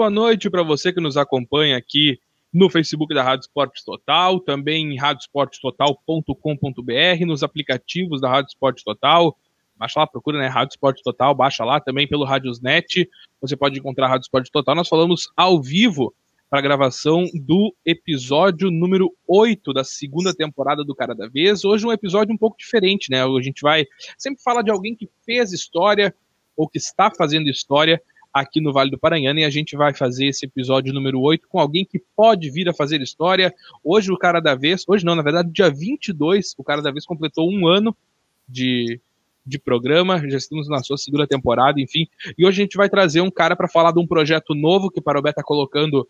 boa noite para você que nos acompanha aqui no Facebook da Rádio Esportes Total, também em radiosportestotal.com.br, nos aplicativos da Rádio Esportes Total. Baixa lá, procura, né? Rádio Esportes Total, baixa lá também pelo Radiosnet. Você pode encontrar a Rádio Esportes Total. Nós falamos ao vivo para a gravação do episódio número 8 da segunda temporada do Cara da Vez. Hoje um episódio um pouco diferente, né? A gente vai sempre falar de alguém que fez história ou que está fazendo história aqui no Vale do Paranhana e a gente vai fazer esse episódio número 8 com alguém que pode vir a fazer história. Hoje o Cara da Vez, hoje não, na verdade, dia 22, o Cara da Vez completou um ano de, de programa, já estamos na sua segunda temporada, enfim. E hoje a gente vai trazer um cara para falar de um projeto novo que o Parobé está colocando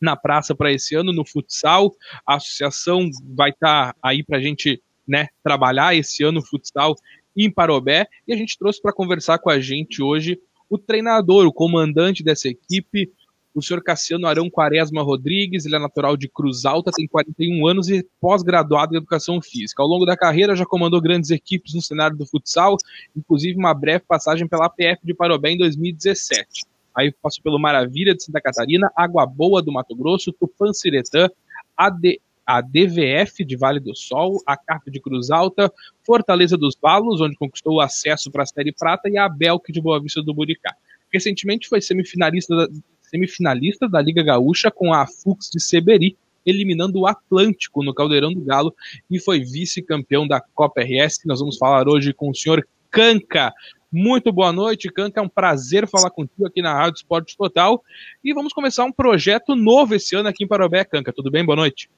na praça para esse ano, no futsal. A associação vai estar tá aí para a gente né, trabalhar esse ano o futsal em Parobé. E a gente trouxe para conversar com a gente hoje o treinador, o comandante dessa equipe, o senhor Cassiano Arão Quaresma Rodrigues, ele é natural de Cruz Alta, tem 41 anos e pós-graduado em Educação Física. Ao longo da carreira já comandou grandes equipes no cenário do futsal, inclusive uma breve passagem pela APF de Parobé em 2017 aí passou pelo Maravilha de Santa Catarina, Água Boa do Mato Grosso, Tupanciretã, AD, a DVF de Vale do Sol, a Carta de Cruz Alta, Fortaleza dos Balos, onde conquistou o acesso para a Série Prata, e a Belk de Boa Vista do Buricá. Recentemente foi semifinalista da, semifinalista da Liga Gaúcha com a Fux de Seberi, eliminando o Atlântico no Caldeirão do Galo e foi vice-campeão da Copa RS. Nós vamos falar hoje com o senhor Canca, muito boa noite, Canca. É um prazer falar contigo aqui na Rádio Esporte Total. E vamos começar um projeto novo esse ano aqui em Parobé, Canca. Tudo bem? Boa noite.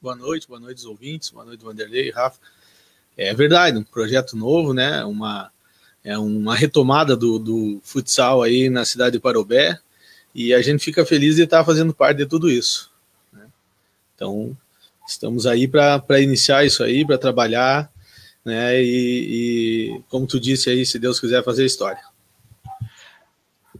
Boa noite, boa noite, os ouvintes. Boa noite, Vanderlei, Rafa. É verdade, um projeto novo, né? Uma, é uma retomada do, do futsal aí na cidade de Parobé. E a gente fica feliz de estar fazendo parte de tudo isso. Né? Então, estamos aí para iniciar isso aí, para trabalhar né? E, e, como tu disse aí, se Deus quiser fazer história.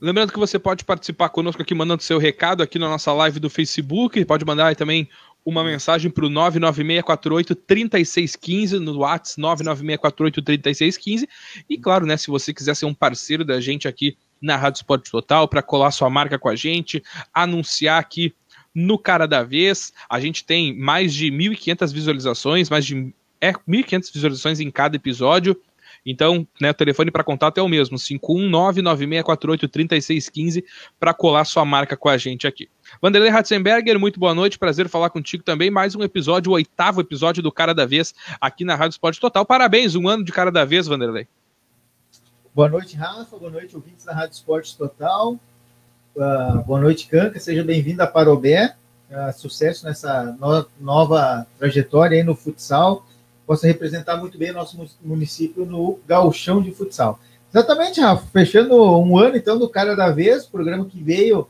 Lembrando que você pode participar conosco aqui mandando seu recado aqui na nossa live do Facebook, pode mandar aí também uma mensagem para o 996483615 no WhatsApp 996483615 e claro, né, se você quiser ser um parceiro da gente aqui na Rádio Esporte Total para colar sua marca com a gente, anunciar aqui no cara da vez, a gente tem mais de 1.500 visualizações, mais de é 1.500 visualizações em cada episódio. Então, né, o telefone para contato é o mesmo, 51996483615 para colar sua marca com a gente aqui. Vanderlei Ratzenberger, muito boa noite, prazer falar contigo também. Mais um episódio, o oitavo episódio do Cara da Vez aqui na Rádio Esporte Total. Parabéns, um ano de Cara da Vez, Vanderlei. Boa noite, Rafa. Boa noite, ouvintes da Rádio Esporte Total. Uh, boa noite, Canca. Seja bem-vindo a Parobé. Uh, sucesso nessa no nova trajetória aí no futsal possa representar muito bem o nosso município no gauchão de futsal. Exatamente, Rafa, fechando um ano então do Cara da Vez, programa que veio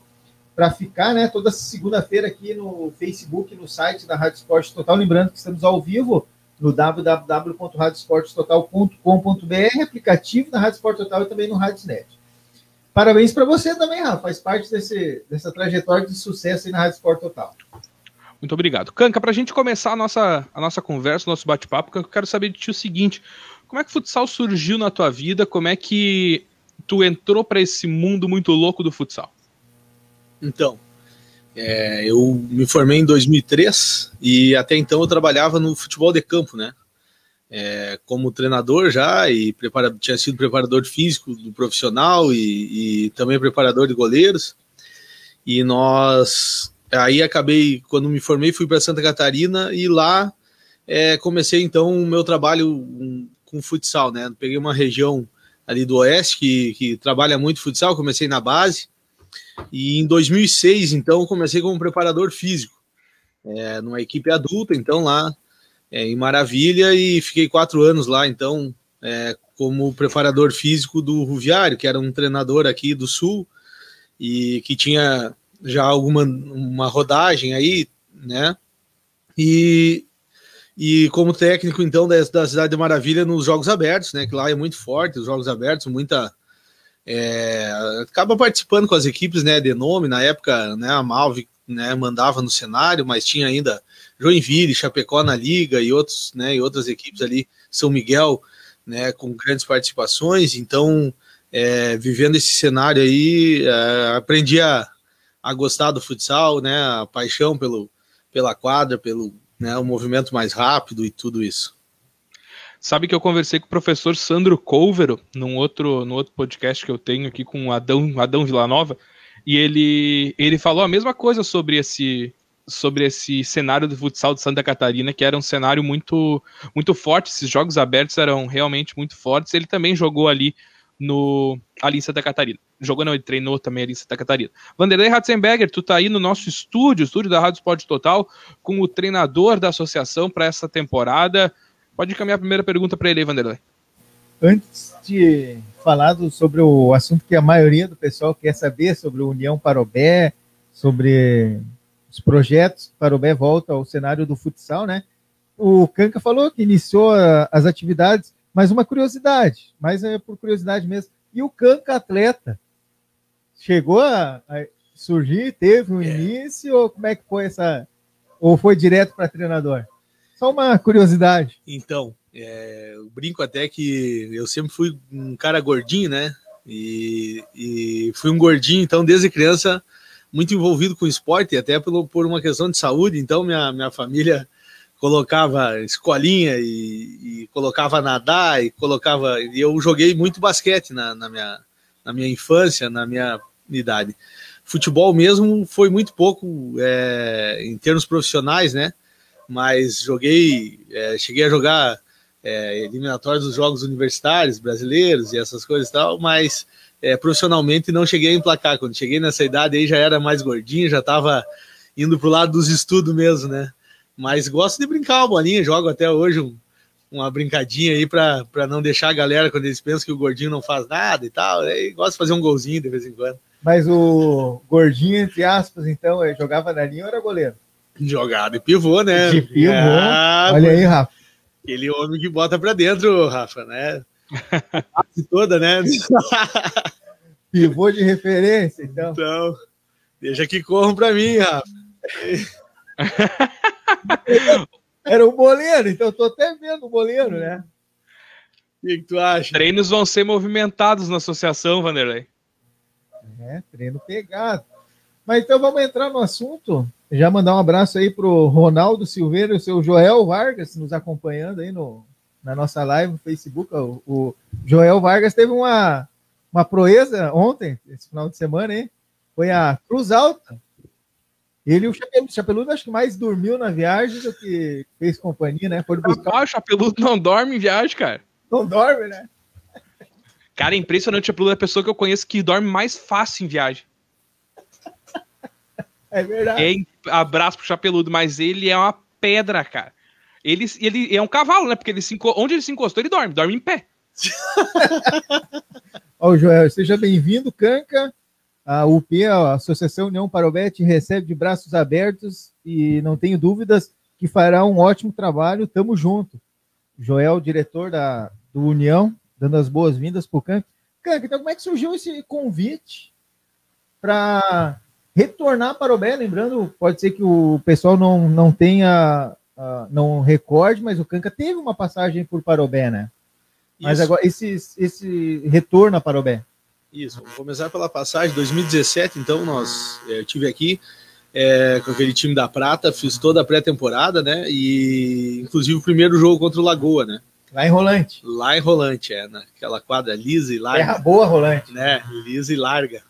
para ficar, né, toda segunda-feira aqui no Facebook, no site da Rádio Esporte Total, lembrando que estamos ao vivo no www.radiosportototal.com.br, aplicativo da Rádio Esporte Total e também no Radiosnet. Parabéns para você também, Rafa, faz parte desse, dessa trajetória de sucesso aí na Rádio Esporte Total. Muito obrigado. Canca, para a gente começar a nossa, a nossa conversa, o nosso bate-papo, eu quero saber de ti o seguinte: como é que o futsal surgiu na tua vida? Como é que tu entrou para esse mundo muito louco do futsal? Então, é, eu me formei em 2003 e até então eu trabalhava no futebol de campo, né? É, como treinador já e prepara, tinha sido preparador físico do profissional e, e também preparador de goleiros. E nós Aí acabei, quando me formei, fui para Santa Catarina e lá é, comecei então o meu trabalho com futsal, né? Peguei uma região ali do oeste que, que trabalha muito futsal, comecei na base e em 2006 então comecei como preparador físico é, numa equipe adulta, então lá é, em Maravilha e fiquei quatro anos lá então é, como preparador físico do Ruviário, que era um treinador aqui do Sul e que tinha já alguma uma rodagem aí, né? E, e como técnico, então, da, da Cidade de Maravilha nos Jogos Abertos, né? Que lá é muito forte, os Jogos Abertos, muita. É, acaba participando com as equipes né, de nome, na época né, a Malve né, mandava no cenário, mas tinha ainda Joinville, Chapecó na liga e outros, né, e outras equipes ali, São Miguel, né, com grandes participações. Então, é, vivendo esse cenário aí, é, aprendi a, a gostar do futsal, né? A paixão pelo, pela quadra, pelo né, o movimento mais rápido e tudo isso. Sabe que eu conversei com o professor Sandro Couvero num outro, no outro podcast que eu tenho aqui com o Adão, Adão Villanova, e ele, ele falou a mesma coisa sobre esse, sobre esse cenário do futsal de Santa Catarina, que era um cenário muito, muito forte, esses jogos abertos eram realmente muito fortes. Ele também jogou ali no ali em Santa Catarina. Jogou não, ele treinou também ali em Santa Catarina. Vanderlei Ratzenberger, tu tá aí no nosso estúdio, estúdio da Rádio Esporte Total, com o treinador da associação para essa temporada. Pode encaminhar a primeira pergunta para ele aí, Vanderlei. Antes de falar sobre o assunto que a maioria do pessoal quer saber, sobre o União Parobé, sobre os projetos, Parobé volta ao cenário do futsal, né? O Canca falou que iniciou as atividades, mas uma curiosidade, mas é por curiosidade mesmo. E o Canca atleta chegou a, a surgir, teve um é. início, ou como é que foi essa. Ou foi direto para treinador? Só uma curiosidade. Então, é, eu brinco até que eu sempre fui um cara gordinho, né? E, e fui um gordinho, então desde criança muito envolvido com esporte, até pelo, por uma questão de saúde. Então, minha, minha família colocava escolinha e, e colocava nadar e colocava. E eu joguei muito basquete na, na, minha, na minha infância, na minha idade. Futebol mesmo foi muito pouco é, em termos profissionais, né? Mas joguei, é, cheguei a jogar é, eliminatórios dos jogos universitários brasileiros e essas coisas e tal, mas é, profissionalmente não cheguei a emplacar. Quando cheguei nessa idade aí já era mais gordinho, já estava indo pro lado dos estudos mesmo, né? Mas gosto de brincar uma bolinha, jogo até hoje um, uma brincadinha aí para não deixar a galera quando eles pensam que o gordinho não faz nada e tal. Aí gosto de fazer um golzinho de vez em quando. Mas o gordinho, entre aspas, então, jogava na linha ou era goleiro? Jogado e pivô, né? De pivô. Ah, Olha aí, Rafa. Aquele homem que bota para dentro, Rafa, né? A toda, né? Pivô de referência, então. Então, deixa que corram para mim, Rafa. Era o boleiro, então eu tô até vendo o boleiro, né? O que, que, tu acha? Treinos vão ser movimentados na associação, Vanderlei. É, treino pegado. Mas então vamos entrar no assunto. Já mandar um abraço aí pro Ronaldo Silveira e o seu Joel Vargas nos acompanhando aí no, na nossa live no Facebook. O, o Joel Vargas teve uma, uma proeza ontem, esse final de semana, hein? Foi a Cruz Alta. Ele e o Chapeludo, Chapeludo acho que mais dormiu na viagem do que fez companhia, né? Foi buscar... Ah, o Chapeludo não dorme em viagem, cara. Não dorme, né? Cara, é impressionante. O Chapeludo é a pessoa que eu conheço que dorme mais fácil em viagem. É verdade. É, abraço pro Chapeludo, mas ele é uma pedra, cara. Ele, ele é um cavalo, né? Porque ele se, onde ele se encostou, ele dorme. Dorme em pé. Ó, Joel, seja bem-vindo, Canca. A UP, a Associação União Parobete, recebe de braços abertos e não tenho dúvidas que fará um ótimo trabalho. Tamo junto. Joel, diretor da, do União, dando as boas-vindas para o Canca. Canca, então como é que surgiu esse convite para retornar para o Bé? Lembrando, pode ser que o pessoal não, não tenha, uh, não recorde, mas o Canca teve uma passagem por Parobé, né? Mas agora, esse, esse retorno a Parobé. Isso, vamos começar pela passagem 2017, então nós eu tive aqui é, com aquele time da Prata, fiz toda a pré-temporada, né? E inclusive o primeiro jogo contra o Lagoa, né? Lá em Rolante. Lá em Rolante, é, naquela quadra lisa e larga. Terra boa, Rolante. Né? Lisa e larga.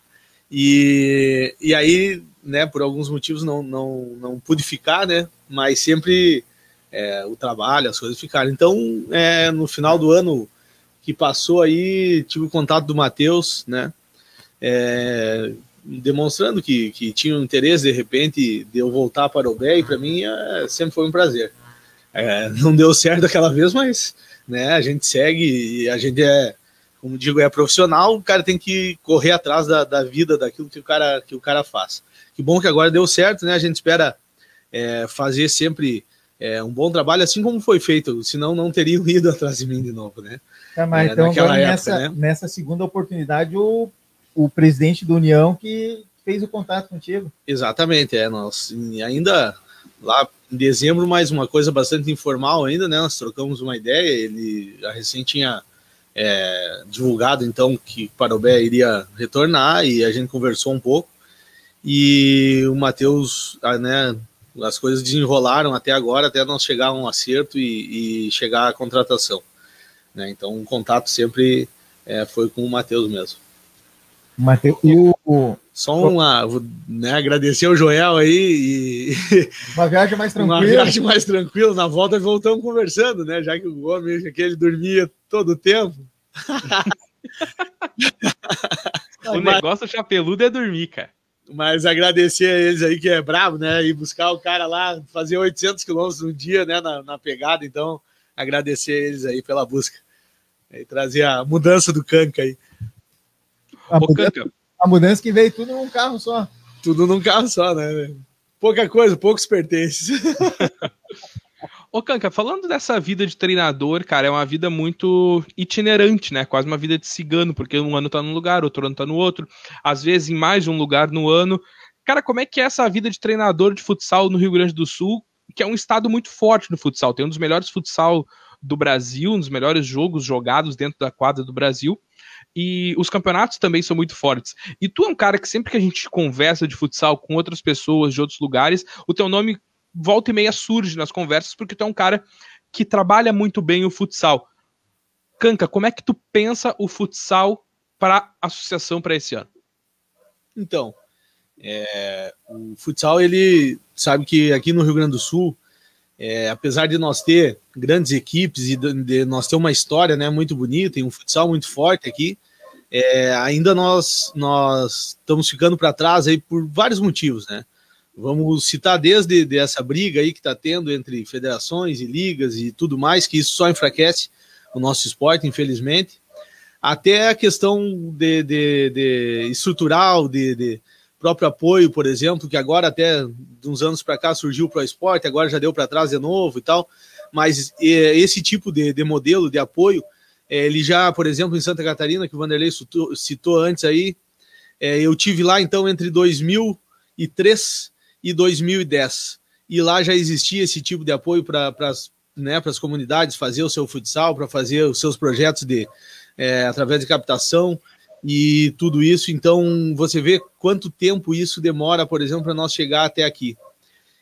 E, e aí, né, por alguns motivos não, não, não pude ficar, né? Mas sempre é, o trabalho, as coisas ficaram. Então, é, no final do ano que passou aí, tive o contato do Matheus, né? É, demonstrando que, que tinha um interesse de repente de eu voltar para o BE, e para mim é, sempre foi um prazer. É, não deu certo aquela vez, mas né, a gente segue e a gente é, como digo, é profissional, o cara tem que correr atrás da, da vida, daquilo que o, cara, que o cara faz. Que bom que agora deu certo, né? A gente espera é, fazer sempre é, um bom trabalho, assim como foi feito, senão não teriam ido atrás de mim de novo, né? Tá, mas é, então agora época, nessa, né? nessa segunda oportunidade, o, o presidente da União que fez o contato contigo. Exatamente, é, nós ainda lá em dezembro, mais uma coisa bastante informal ainda, né? Nós trocamos uma ideia, ele já recém tinha é, divulgado então que Parobé iria retornar e a gente conversou um pouco. e o Matheus, ah, né, as coisas desenrolaram até agora, até nós chegar a um acerto e, e chegar à contratação. Né? Então, o contato sempre é, foi com o Matheus mesmo. Mateus, o... Só uma, né, agradecer ao Joel aí e uma viagem mais tranquila. Uma viagem mais tranquila, na volta voltamos conversando, né, já que o Gomes aquele dormia todo o tempo. o negócio chapeludo é dormir, cara. Mas agradecer a eles aí que é bravo, né, e buscar o cara lá, fazer 800 quilômetros no dia, né, na, na pegada, então agradecer a eles aí pela busca e trazer a mudança do Canca aí. A, mudança, a mudança que veio tudo num carro só. Tudo num carro só, né? Pouca coisa, poucos pertences. Ô, Canca, falando dessa vida de treinador, cara, é uma vida muito itinerante, né? Quase uma vida de cigano, porque um ano tá num lugar, outro ano tá no outro, às vezes em mais de um lugar no ano. Cara, como é que é essa vida de treinador de futsal no Rio Grande do Sul, que é um estado muito forte no futsal, tem um dos melhores futsal do Brasil, um dos melhores jogos jogados dentro da quadra do Brasil e os campeonatos também são muito fortes. E tu é um cara que sempre que a gente conversa de futsal com outras pessoas de outros lugares, o teu nome volta e meia surge nas conversas porque tu é um cara que trabalha muito bem o futsal. Canca, como é que tu pensa o futsal para a associação para esse ano? Então, é, o futsal, ele sabe que aqui no Rio Grande do Sul, é, apesar de nós ter grandes equipes e de, de, nós ter uma história né, muito bonita e um futsal muito forte aqui, é, ainda nós nós estamos ficando para trás aí por vários motivos, né? Vamos citar desde dessa briga aí que está tendo entre federações e ligas e tudo mais, que isso só enfraquece o nosso esporte, infelizmente, até a questão de, de, de estrutural, de, de, próprio apoio, por exemplo, que agora até de uns anos para cá surgiu para o esporte, agora já deu para trás de novo e tal, mas esse tipo de, de modelo de apoio é, ele já, por exemplo, em Santa Catarina, que o Vanderlei citou, antes aí, é, eu tive lá então entre 2003 e 2010. E lá já existia esse tipo de apoio para né, as comunidades fazer o seu futsal, para fazer os seus projetos de é, através de captação e tudo isso. Então você vê quanto tempo isso demora, por exemplo, para nós chegar até aqui.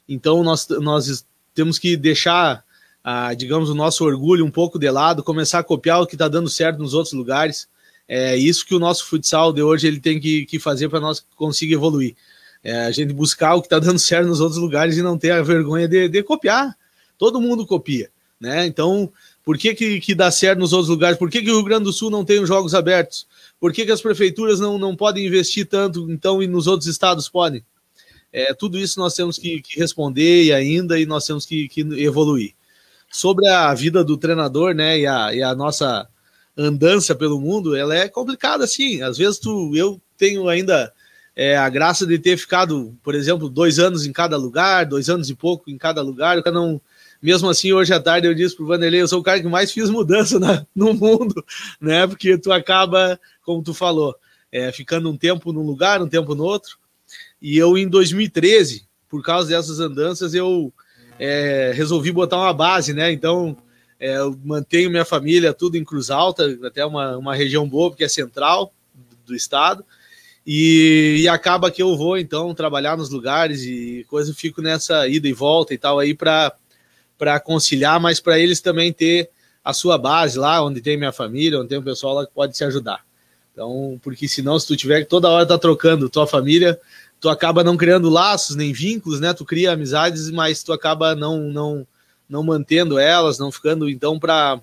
Então nós, nós temos que deixar a, digamos, o nosso orgulho um pouco de lado, começar a copiar o que está dando certo nos outros lugares. É isso que o nosso futsal de hoje ele tem que, que fazer para nós conseguir evoluir. É a gente buscar o que está dando certo nos outros lugares e não ter a vergonha de, de copiar. Todo mundo copia, né? Então, por que, que, que, dá certo nos outros lugares? Por que, que o Rio Grande do Sul não tem os jogos abertos? Por que, que as prefeituras não, não podem investir tanto, então, e nos outros estados podem? É, tudo isso nós temos que, que responder e ainda, e nós temos que, que evoluir sobre a vida do treinador, né, e a, e a nossa andança pelo mundo, ela é complicada, assim. Às vezes tu, eu tenho ainda é, a graça de ter ficado, por exemplo, dois anos em cada lugar, dois anos e pouco em cada lugar. Eu não, mesmo assim, hoje à tarde eu disse pro Vanderlei, eu sou o cara que mais fiz mudança na, no mundo, né? Porque tu acaba, como tu falou, é, ficando um tempo num lugar, um tempo no outro. E eu, em 2013, por causa dessas andanças, eu é, resolvi botar uma base, né? Então, é, eu mantenho minha família tudo em Cruz Alta, até uma, uma região boa, porque é central do estado. E, e, acaba que eu vou, então, trabalhar nos lugares e coisa, fico nessa ida e volta e tal aí para conciliar, mas para eles também ter a sua base lá, onde tem minha família, onde tem o pessoal lá que pode se ajudar. Então, porque senão, se tu tiver que toda hora tá trocando tua família, tu acaba não criando laços nem vínculos, né? Tu cria amizades, mas tu acaba não não não mantendo elas, não ficando então para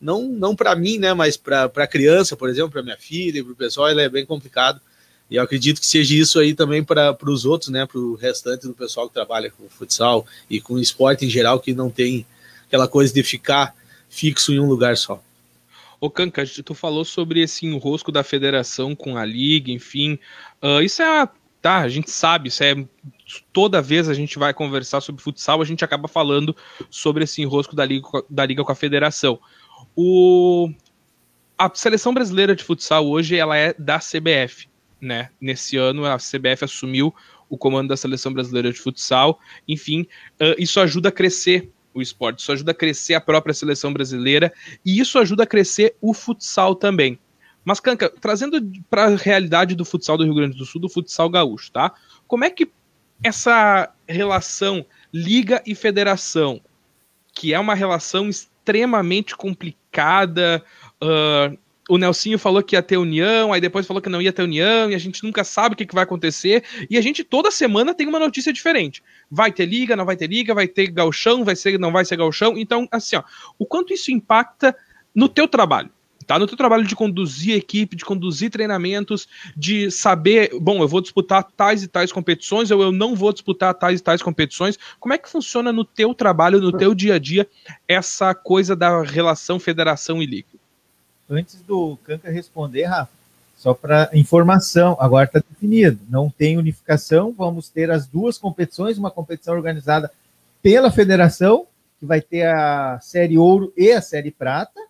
não não para mim, né, mas para a criança, por exemplo, para minha filha, para o pessoal, é bem complicado. E eu acredito que seja isso aí também para os outros, né, para o restante do pessoal que trabalha com futsal e com esporte em geral, que não tem aquela coisa de ficar fixo em um lugar só. Ô Canca, tu falou sobre esse enrosco da federação com a liga, enfim. Uh, isso é tá? A gente sabe, isso é toda vez a gente vai conversar sobre futsal, a gente acaba falando sobre esse enrosco da liga, da liga com a federação. O a seleção brasileira de futsal hoje ela é da CBF, né? Nesse ano a CBF assumiu o comando da seleção brasileira de futsal. Enfim, uh, isso ajuda a crescer o esporte, isso ajuda a crescer a própria seleção brasileira e isso ajuda a crescer o futsal também. Mas, Canca, trazendo para a realidade do futsal do Rio Grande do Sul, do futsal gaúcho, tá? como é que essa relação liga e federação, que é uma relação extremamente complicada, uh, o Nelsinho falou que ia ter união, aí depois falou que não ia ter união, e a gente nunca sabe o que, que vai acontecer, e a gente toda semana tem uma notícia diferente. Vai ter liga, não vai ter liga, vai ter galchão, vai ser, não vai ser galchão. Então, assim, ó, o quanto isso impacta no teu trabalho? Tá? No teu trabalho de conduzir equipe, de conduzir treinamentos, de saber, bom, eu vou disputar tais e tais competições, ou eu não vou disputar tais e tais competições. Como é que funciona no teu trabalho, no teu dia a dia, essa coisa da relação federação e liga? Antes do Canca responder, Rafa, só para informação, agora está definido, não tem unificação, vamos ter as duas competições, uma competição organizada pela federação, que vai ter a série ouro e a série prata,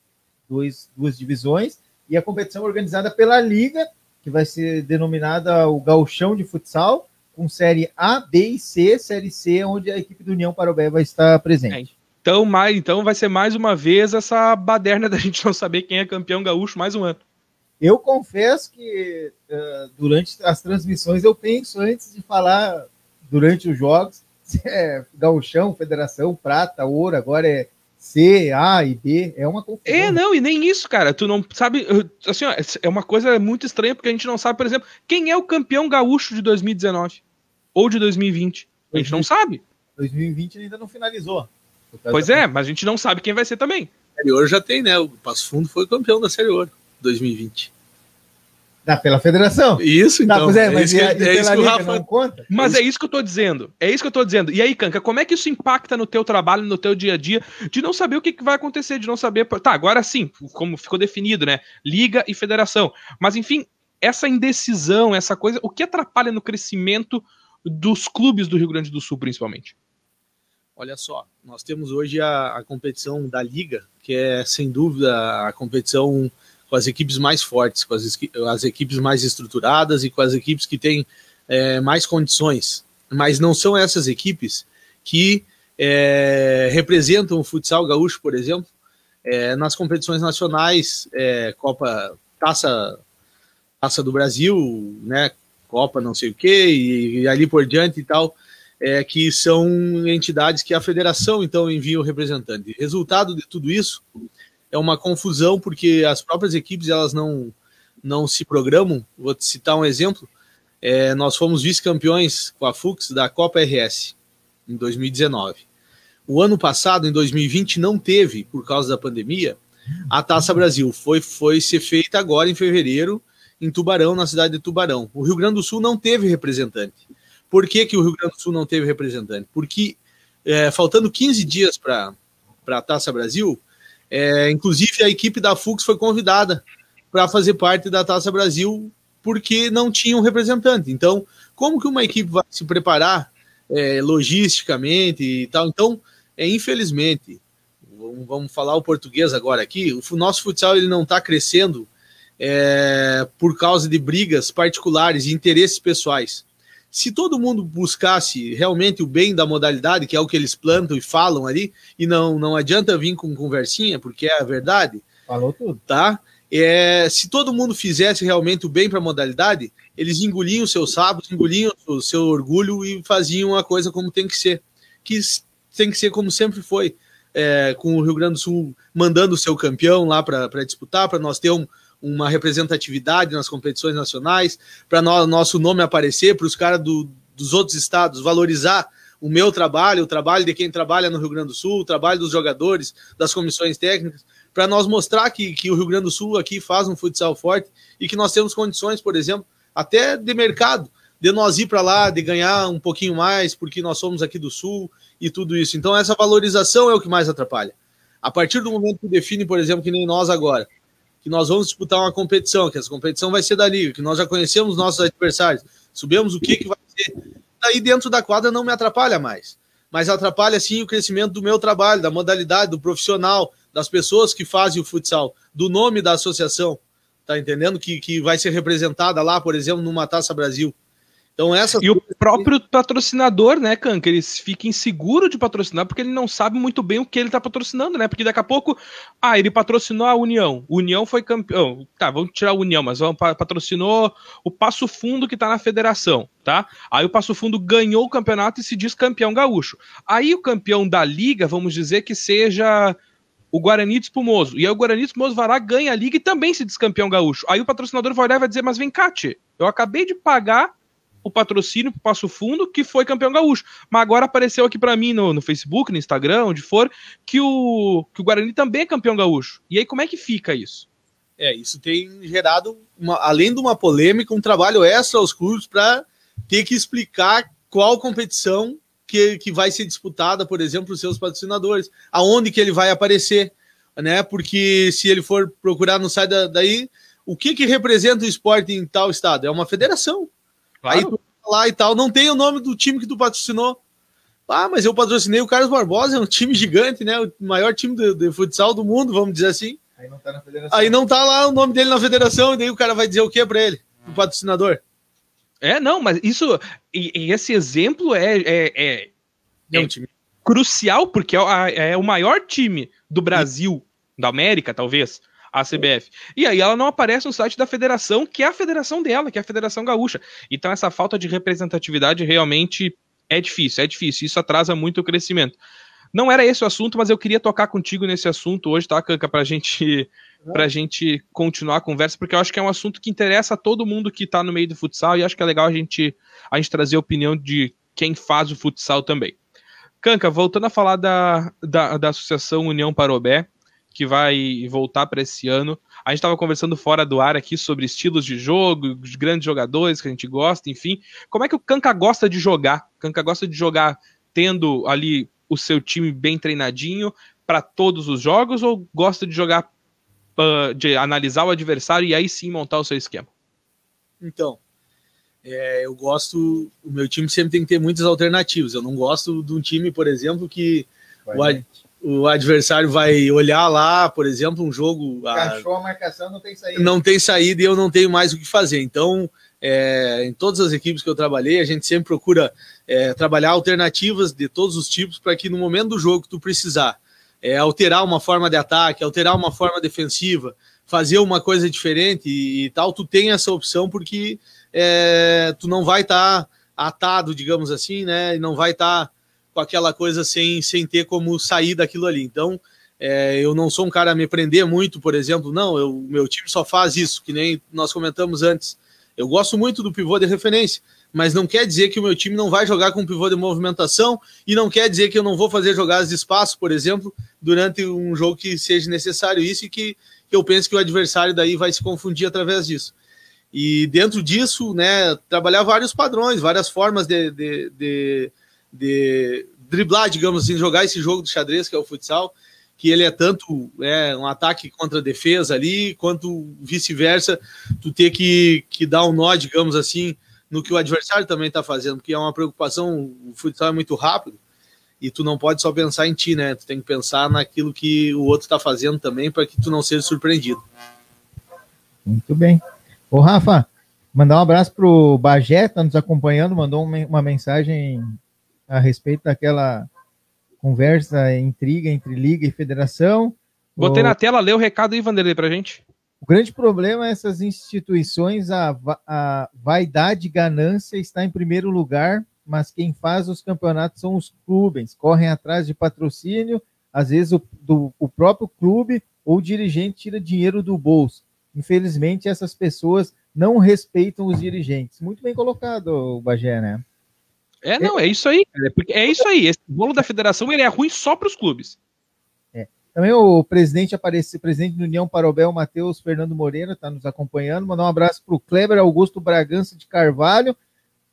dois, duas divisões, e a competição organizada pela Liga, que vai ser denominada o Gauchão de Futsal, com série A, B e C, série C, onde a equipe do União Parobé vai estar presente. É. Então, mais, então vai ser mais uma vez essa baderna da gente não saber quem é campeão gaúcho mais um ano. Eu confesso que uh, durante as transmissões eu penso antes de falar durante os jogos se é gauchão, federação, prata, ouro, agora é C, A e B, é uma confusão. É, não, e nem isso, cara. Tu não sabe, assim, ó, é uma coisa muito estranha porque a gente não sabe, por exemplo, quem é o campeão gaúcho de 2019 ou de 2020. A gente não sabe. 2020 ainda não finalizou. Pois é, mas a gente não sabe quem vai ser também. Série Ouro já tem, né? O Passo Fundo foi campeão da Série Ouro 2020. Dá pela federação. Isso, então. Dá, é, mas é, isso, é, é isso que o Rafa... não conta? Mas é isso que eu tô dizendo. É isso que eu tô dizendo. E aí, Canca, como é que isso impacta no teu trabalho, no teu dia a dia, de não saber o que, que vai acontecer, de não saber. Tá, agora sim, como ficou definido, né? Liga e federação. Mas, enfim, essa indecisão, essa coisa, o que atrapalha no crescimento dos clubes do Rio Grande do Sul, principalmente? Olha só, nós temos hoje a, a competição da Liga, que é sem dúvida a competição com as equipes mais fortes, com as, as equipes mais estruturadas e com as equipes que têm é, mais condições. Mas não são essas equipes que é, representam o futsal gaúcho, por exemplo, é, nas competições nacionais, é, Copa Taça, Taça do Brasil, né, Copa não sei o que, e, e ali por diante e tal, é, que são entidades que a federação então envia o representante. Resultado de tudo isso é uma confusão porque as próprias equipes elas não não se programam. Vou te citar um exemplo. É, nós fomos vice-campeões com a Fux da Copa RS em 2019. O ano passado, em 2020, não teve por causa da pandemia a Taça Brasil. Foi foi ser feita agora em fevereiro em Tubarão, na cidade de Tubarão. O Rio Grande do Sul não teve representante. Por que, que o Rio Grande do Sul não teve representante? Porque é, faltando 15 dias para a Taça Brasil, é, inclusive a equipe da Fux foi convidada para fazer parte da Taça Brasil porque não tinha um representante. Então, como que uma equipe vai se preparar é, logisticamente e tal? Então, é, infelizmente, vamos falar o português agora aqui, o nosso futsal ele não está crescendo é, por causa de brigas particulares e interesses pessoais se todo mundo buscasse realmente o bem da modalidade, que é o que eles plantam e falam ali, e não, não adianta vir com conversinha, porque é a verdade. Falou tudo. Tá? É, se todo mundo fizesse realmente o bem para a modalidade, eles engoliam seus sabos, engoliam o seu orgulho e faziam a coisa como tem que ser. Que tem que ser como sempre foi. É, com o Rio Grande do Sul mandando o seu campeão lá para disputar, para nós ter um, uma representatividade nas competições nacionais, para no, nosso nome aparecer, para os caras do, dos outros estados valorizar o meu trabalho, o trabalho de quem trabalha no Rio Grande do Sul, o trabalho dos jogadores, das comissões técnicas, para nós mostrar que, que o Rio Grande do Sul aqui faz um futsal forte e que nós temos condições, por exemplo, até de mercado, de nós ir para lá, de ganhar um pouquinho mais, porque nós somos aqui do Sul e tudo isso. Então, essa valorização é o que mais atrapalha. A partir do momento que define, por exemplo, que nem nós agora, que nós vamos disputar uma competição, que essa competição vai ser da Liga, que nós já conhecemos nossos adversários, sabemos o que, que vai ser. Daí dentro da quadra não me atrapalha mais. Mas atrapalha sim o crescimento do meu trabalho, da modalidade, do profissional, das pessoas que fazem o futsal, do nome da associação, tá entendendo? Que, que vai ser representada lá, por exemplo, numa Taça Brasil. Então essa E o próprio patrocinador, né, Canca, ele fica inseguro de patrocinar porque ele não sabe muito bem o que ele tá patrocinando, né? Porque daqui a pouco, ah, ele patrocinou a União. União foi campeão. Tá, vamos tirar a União, mas vamos, patrocinou o Passo Fundo que tá na federação, tá? Aí o Passo Fundo ganhou o campeonato e se diz campeão gaúcho. Aí o campeão da liga, vamos dizer que seja o Guarani de Espumoso. E aí o Guarani de Espumoso vai lá, ganha a liga e também se diz campeão gaúcho. Aí o patrocinador vai olhar e vai dizer, mas vem cá, tchê, eu acabei de pagar o patrocínio pro Passo Fundo, que foi campeão gaúcho. Mas agora apareceu aqui para mim no, no, Facebook, no Instagram, onde for, que o, que o Guarani também é campeão gaúcho. E aí como é que fica isso? É, isso tem gerado, uma, além de uma polêmica, um trabalho extra aos clubes para ter que explicar qual competição que, que vai ser disputada, por exemplo, os seus patrocinadores, aonde que ele vai aparecer, né? Porque se ele for procurar no site da, daí, o que que representa o esporte em tal estado? É uma federação. Claro. Aí tu lá e tal, não tem o nome do time que tu patrocinou. Ah, mas eu patrocinei o Carlos Barbosa, é um time gigante, né? O maior time de, de futsal do mundo, vamos dizer assim. Aí não tá na federação. Aí não tá lá o nome dele na federação, e daí o cara vai dizer o que para ele, o patrocinador? É, não, mas isso. E, e esse exemplo é, é, é, é um crucial, porque é, é, o maior time do Brasil, da América, talvez a CBF. E aí ela não aparece no site da federação, que é a federação dela, que é a Federação Gaúcha. Então essa falta de representatividade realmente é difícil, é difícil. Isso atrasa muito o crescimento. Não era esse o assunto, mas eu queria tocar contigo nesse assunto hoje, tá, Canca, pra gente, pra gente continuar a conversa, porque eu acho que é um assunto que interessa a todo mundo que tá no meio do futsal e acho que é legal a gente, a gente trazer a opinião de quem faz o futsal também. Canca, voltando a falar da, da, da Associação União Parobé, que vai voltar para esse ano. A gente estava conversando fora do ar aqui sobre estilos de jogo, os grandes jogadores que a gente gosta, enfim. Como é que o Kanka gosta de jogar? O Kanka gosta de jogar tendo ali o seu time bem treinadinho para todos os jogos ou gosta de jogar, uh, de analisar o adversário e aí sim montar o seu esquema? Então, é, eu gosto. O meu time sempre tem que ter muitas alternativas. Eu não gosto de um time, por exemplo, que o, o adversário vai olhar lá, por exemplo, um jogo. Encaixou a, a marcação, não tem saída. Não tem saída e eu não tenho mais o que fazer. Então, é, em todas as equipes que eu trabalhei, a gente sempre procura é, trabalhar alternativas de todos os tipos para que no momento do jogo que tu precisar é, alterar uma forma de ataque, alterar uma forma defensiva, fazer uma coisa diferente e, e tal, tu tem essa opção porque é, tu não vai estar tá atado, digamos assim, né? E não vai estar tá com aquela coisa sem, sem ter como sair daquilo ali. Então, é, eu não sou um cara a me prender muito, por exemplo, não, o meu time só faz isso, que nem nós comentamos antes. Eu gosto muito do pivô de referência, mas não quer dizer que o meu time não vai jogar com pivô de movimentação e não quer dizer que eu não vou fazer jogadas de espaço, por exemplo, durante um jogo que seja necessário isso e que, que eu penso que o adversário daí vai se confundir através disso. E dentro disso, né, trabalhar vários padrões, várias formas de, de, de de driblar, digamos assim, jogar esse jogo do xadrez, que é o futsal, que ele é tanto é, um ataque contra a defesa ali, quanto vice-versa, tu ter que, que dar um nó, digamos assim, no que o adversário também está fazendo, porque é uma preocupação, o futsal é muito rápido, e tu não pode só pensar em ti, né? Tu tem que pensar naquilo que o outro está fazendo também, para que tu não seja surpreendido. Muito bem. Ô, Rafa, mandar um abraço pro Bagé, tá nos acompanhando, mandou uma mensagem a respeito daquela conversa, intriga entre Liga e Federação. Botei o... na tela, lê o recado aí, Vanderlei, pra gente. O grande problema é essas instituições, a, a vaidade e ganância está em primeiro lugar, mas quem faz os campeonatos são os clubes, correm atrás de patrocínio, às vezes o, do, o próprio clube ou o dirigente tira dinheiro do bolso. Infelizmente, essas pessoas não respeitam os dirigentes. Muito bem colocado, Bagé, né? É, não, é isso aí. É, é isso aí. Esse bolo da federação ele é ruim só para os clubes. É. Também o presidente apareceu, presidente da União Parobel, Matheus Fernando Moreira, está nos acompanhando. Mandar um abraço para o Kleber Augusto Bragança de Carvalho.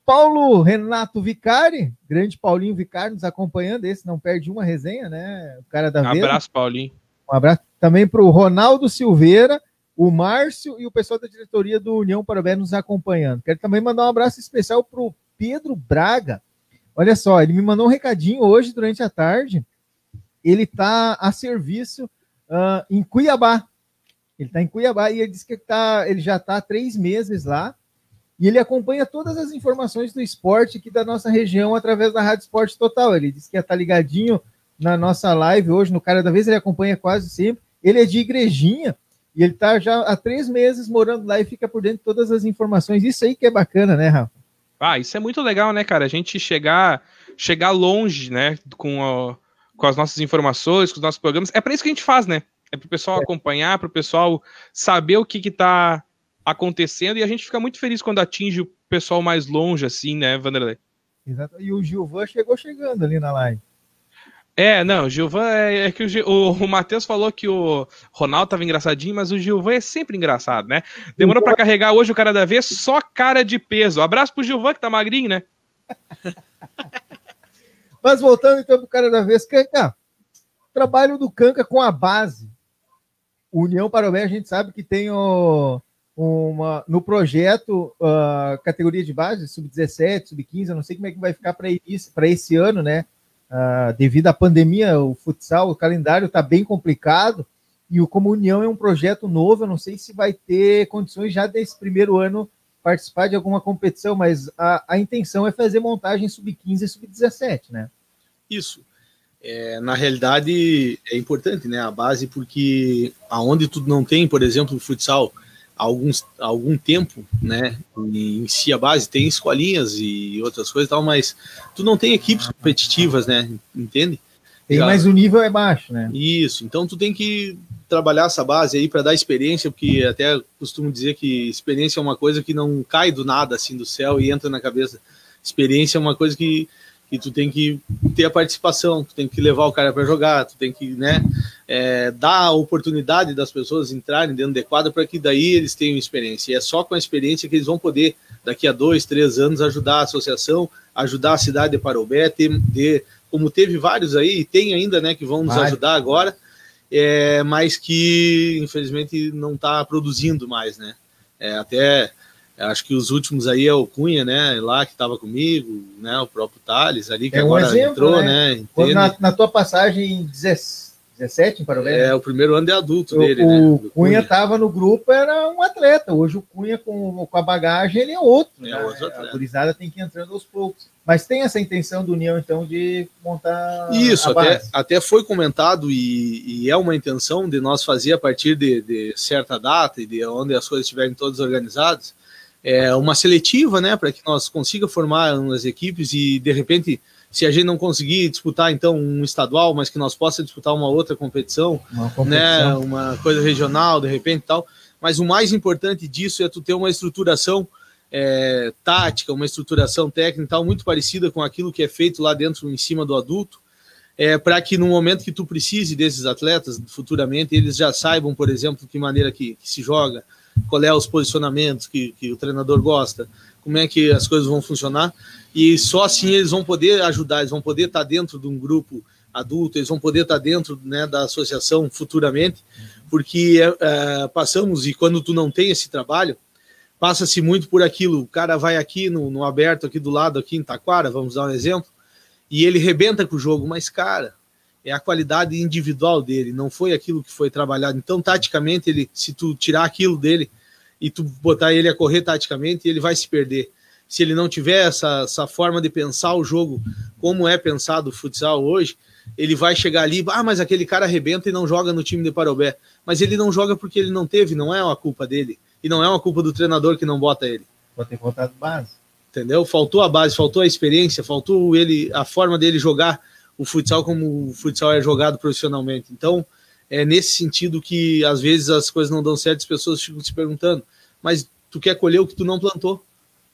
Paulo Renato Vicari, grande Paulinho Vicari, nos acompanhando. Esse não perde uma resenha, né? O cara da Um abraço, Paulinho. Um abraço também para o Ronaldo Silveira, o Márcio e o pessoal da diretoria do União Parobé nos acompanhando. Quero também mandar um abraço especial para o Pedro Braga. Olha só, ele me mandou um recadinho hoje durante a tarde. Ele está a serviço uh, em Cuiabá. Ele está em Cuiabá e ele disse que tá, ele já está há três meses lá. E ele acompanha todas as informações do esporte aqui da nossa região através da Rádio Esporte Total. Ele disse que ia estar ligadinho na nossa live hoje, no Cara da Vez, ele acompanha quase sempre. Ele é de Igrejinha e ele está já há três meses morando lá e fica por dentro de todas as informações. Isso aí que é bacana, né, Rafa? Ah, isso é muito legal, né, cara? A gente chegar, chegar longe, né, com, a, com as nossas informações, com os nossos programas. É para isso que a gente faz, né? É para o pessoal é. acompanhar, para o pessoal saber o que está acontecendo e a gente fica muito feliz quando atinge o pessoal mais longe, assim, né, Vanderlei? Exato. E o Gilvan chegou chegando ali na live. É, não, o Gilvan é, é que o, o, o Matheus falou que o Ronaldo tava engraçadinho, mas o Gilvan é sempre engraçado, né? Demorou para carregar hoje o cara da vez, só cara de peso. Abraço pro Gilvan que tá magrinho, né? mas voltando então pro cara da vez, Canca, trabalho do Canca com a base. União Parobé, a gente sabe que tem o, uma, no projeto uh, categoria de base, sub-17, sub-15, eu não sei como é que vai ficar para esse ano, né? Uh, devido à pandemia, o futsal, o calendário está bem complicado e o Comunhão é um projeto novo. Eu não sei se vai ter condições já desse primeiro ano participar de alguma competição, mas a, a intenção é fazer montagem sub-15 e sub-17, né? Isso. É, na realidade, é importante, né? A base, porque aonde tu não tem, por exemplo, o futsal, alguns, algum tempo, né? Em si a base tem escolinhas e outras coisas e tal, mas tu não tem equipes competitivas, né? Entende? Tem, mas o nível é baixo, né? Isso, então tu tem que trabalhar essa base aí para dar experiência, porque até costumo dizer que experiência é uma coisa que não cai do nada assim do céu e entra na cabeça. Experiência é uma coisa que e tu tem que ter a participação, tu tem que levar o cara para jogar, tu tem que, né, é, dar a oportunidade das pessoas entrarem dentro de quadra para que daí eles tenham experiência. E é só com a experiência que eles vão poder, daqui a dois, três anos, ajudar a associação, ajudar a cidade de Parobé, ter, ter como teve vários aí, e tem ainda, né, que vão nos Vai. ajudar agora, é, mas que infelizmente não está produzindo mais, né. É, até Acho que os últimos aí é o Cunha, né? Lá que estava comigo, né? O próprio Thales ali, que é um agora exemplo, entrou, né? né? Na, na, tua passagem 17 em Parobé? É, né? o primeiro ano de adulto o, dele, o né? O Cunha estava no grupo, era um atleta. Hoje o Cunha com, com a bagagem, ele é outro. É né? outro atleta. A gurizada tem que ir entrando aos poucos. Mas tem essa intenção do União, então, de montar. Isso, até, até foi comentado e, e, é uma intenção de nós fazer a partir de, de certa data e de onde as coisas estiverem todas organizadas é, uma seletiva, né, para que nós consiga formar umas equipes e de repente, se a gente não conseguir disputar então um estadual, mas que nós possa disputar uma outra competição, uma competição. né, uma coisa regional, de repente tal. Mas o mais importante disso é tu ter uma estruturação é, tática, uma estruturação técnica tal, muito parecida com aquilo que é feito lá dentro, em cima do adulto, é, para que no momento que tu precise desses atletas, futuramente, eles já saibam, por exemplo, de que maneira que, que se joga, qual é os posicionamentos que, que o treinador gosta, como é que as coisas vão funcionar, e só assim eles vão poder ajudar, eles vão poder estar dentro de um grupo adulto, eles vão poder estar dentro né, da associação futuramente, porque é, é, passamos, e quando tu não tem esse trabalho, passa-se muito por aquilo, o cara vai aqui no, no aberto, aqui do lado, aqui em Taquara, vamos dar um exemplo, e ele rebenta com o jogo, mas cara, é a qualidade individual dele, não foi aquilo que foi trabalhado. Então, taticamente, ele, se tu tirar aquilo dele e tu botar ele a correr taticamente, ele vai se perder. Se ele não tiver essa, essa forma de pensar o jogo como é pensado o futsal hoje, ele vai chegar ali, ah, mas aquele cara arrebenta e não joga no time de Parobé. Mas ele não joga porque ele não teve, não é uma culpa dele. E não é uma culpa do treinador que não bota ele. Pode ter faltado base. Entendeu? Faltou a base, faltou a experiência, faltou ele a forma dele jogar o futsal como o futsal é jogado profissionalmente. Então, é nesse sentido que às vezes as coisas não dão certo, as pessoas ficam se perguntando, mas tu quer colher o que tu não plantou,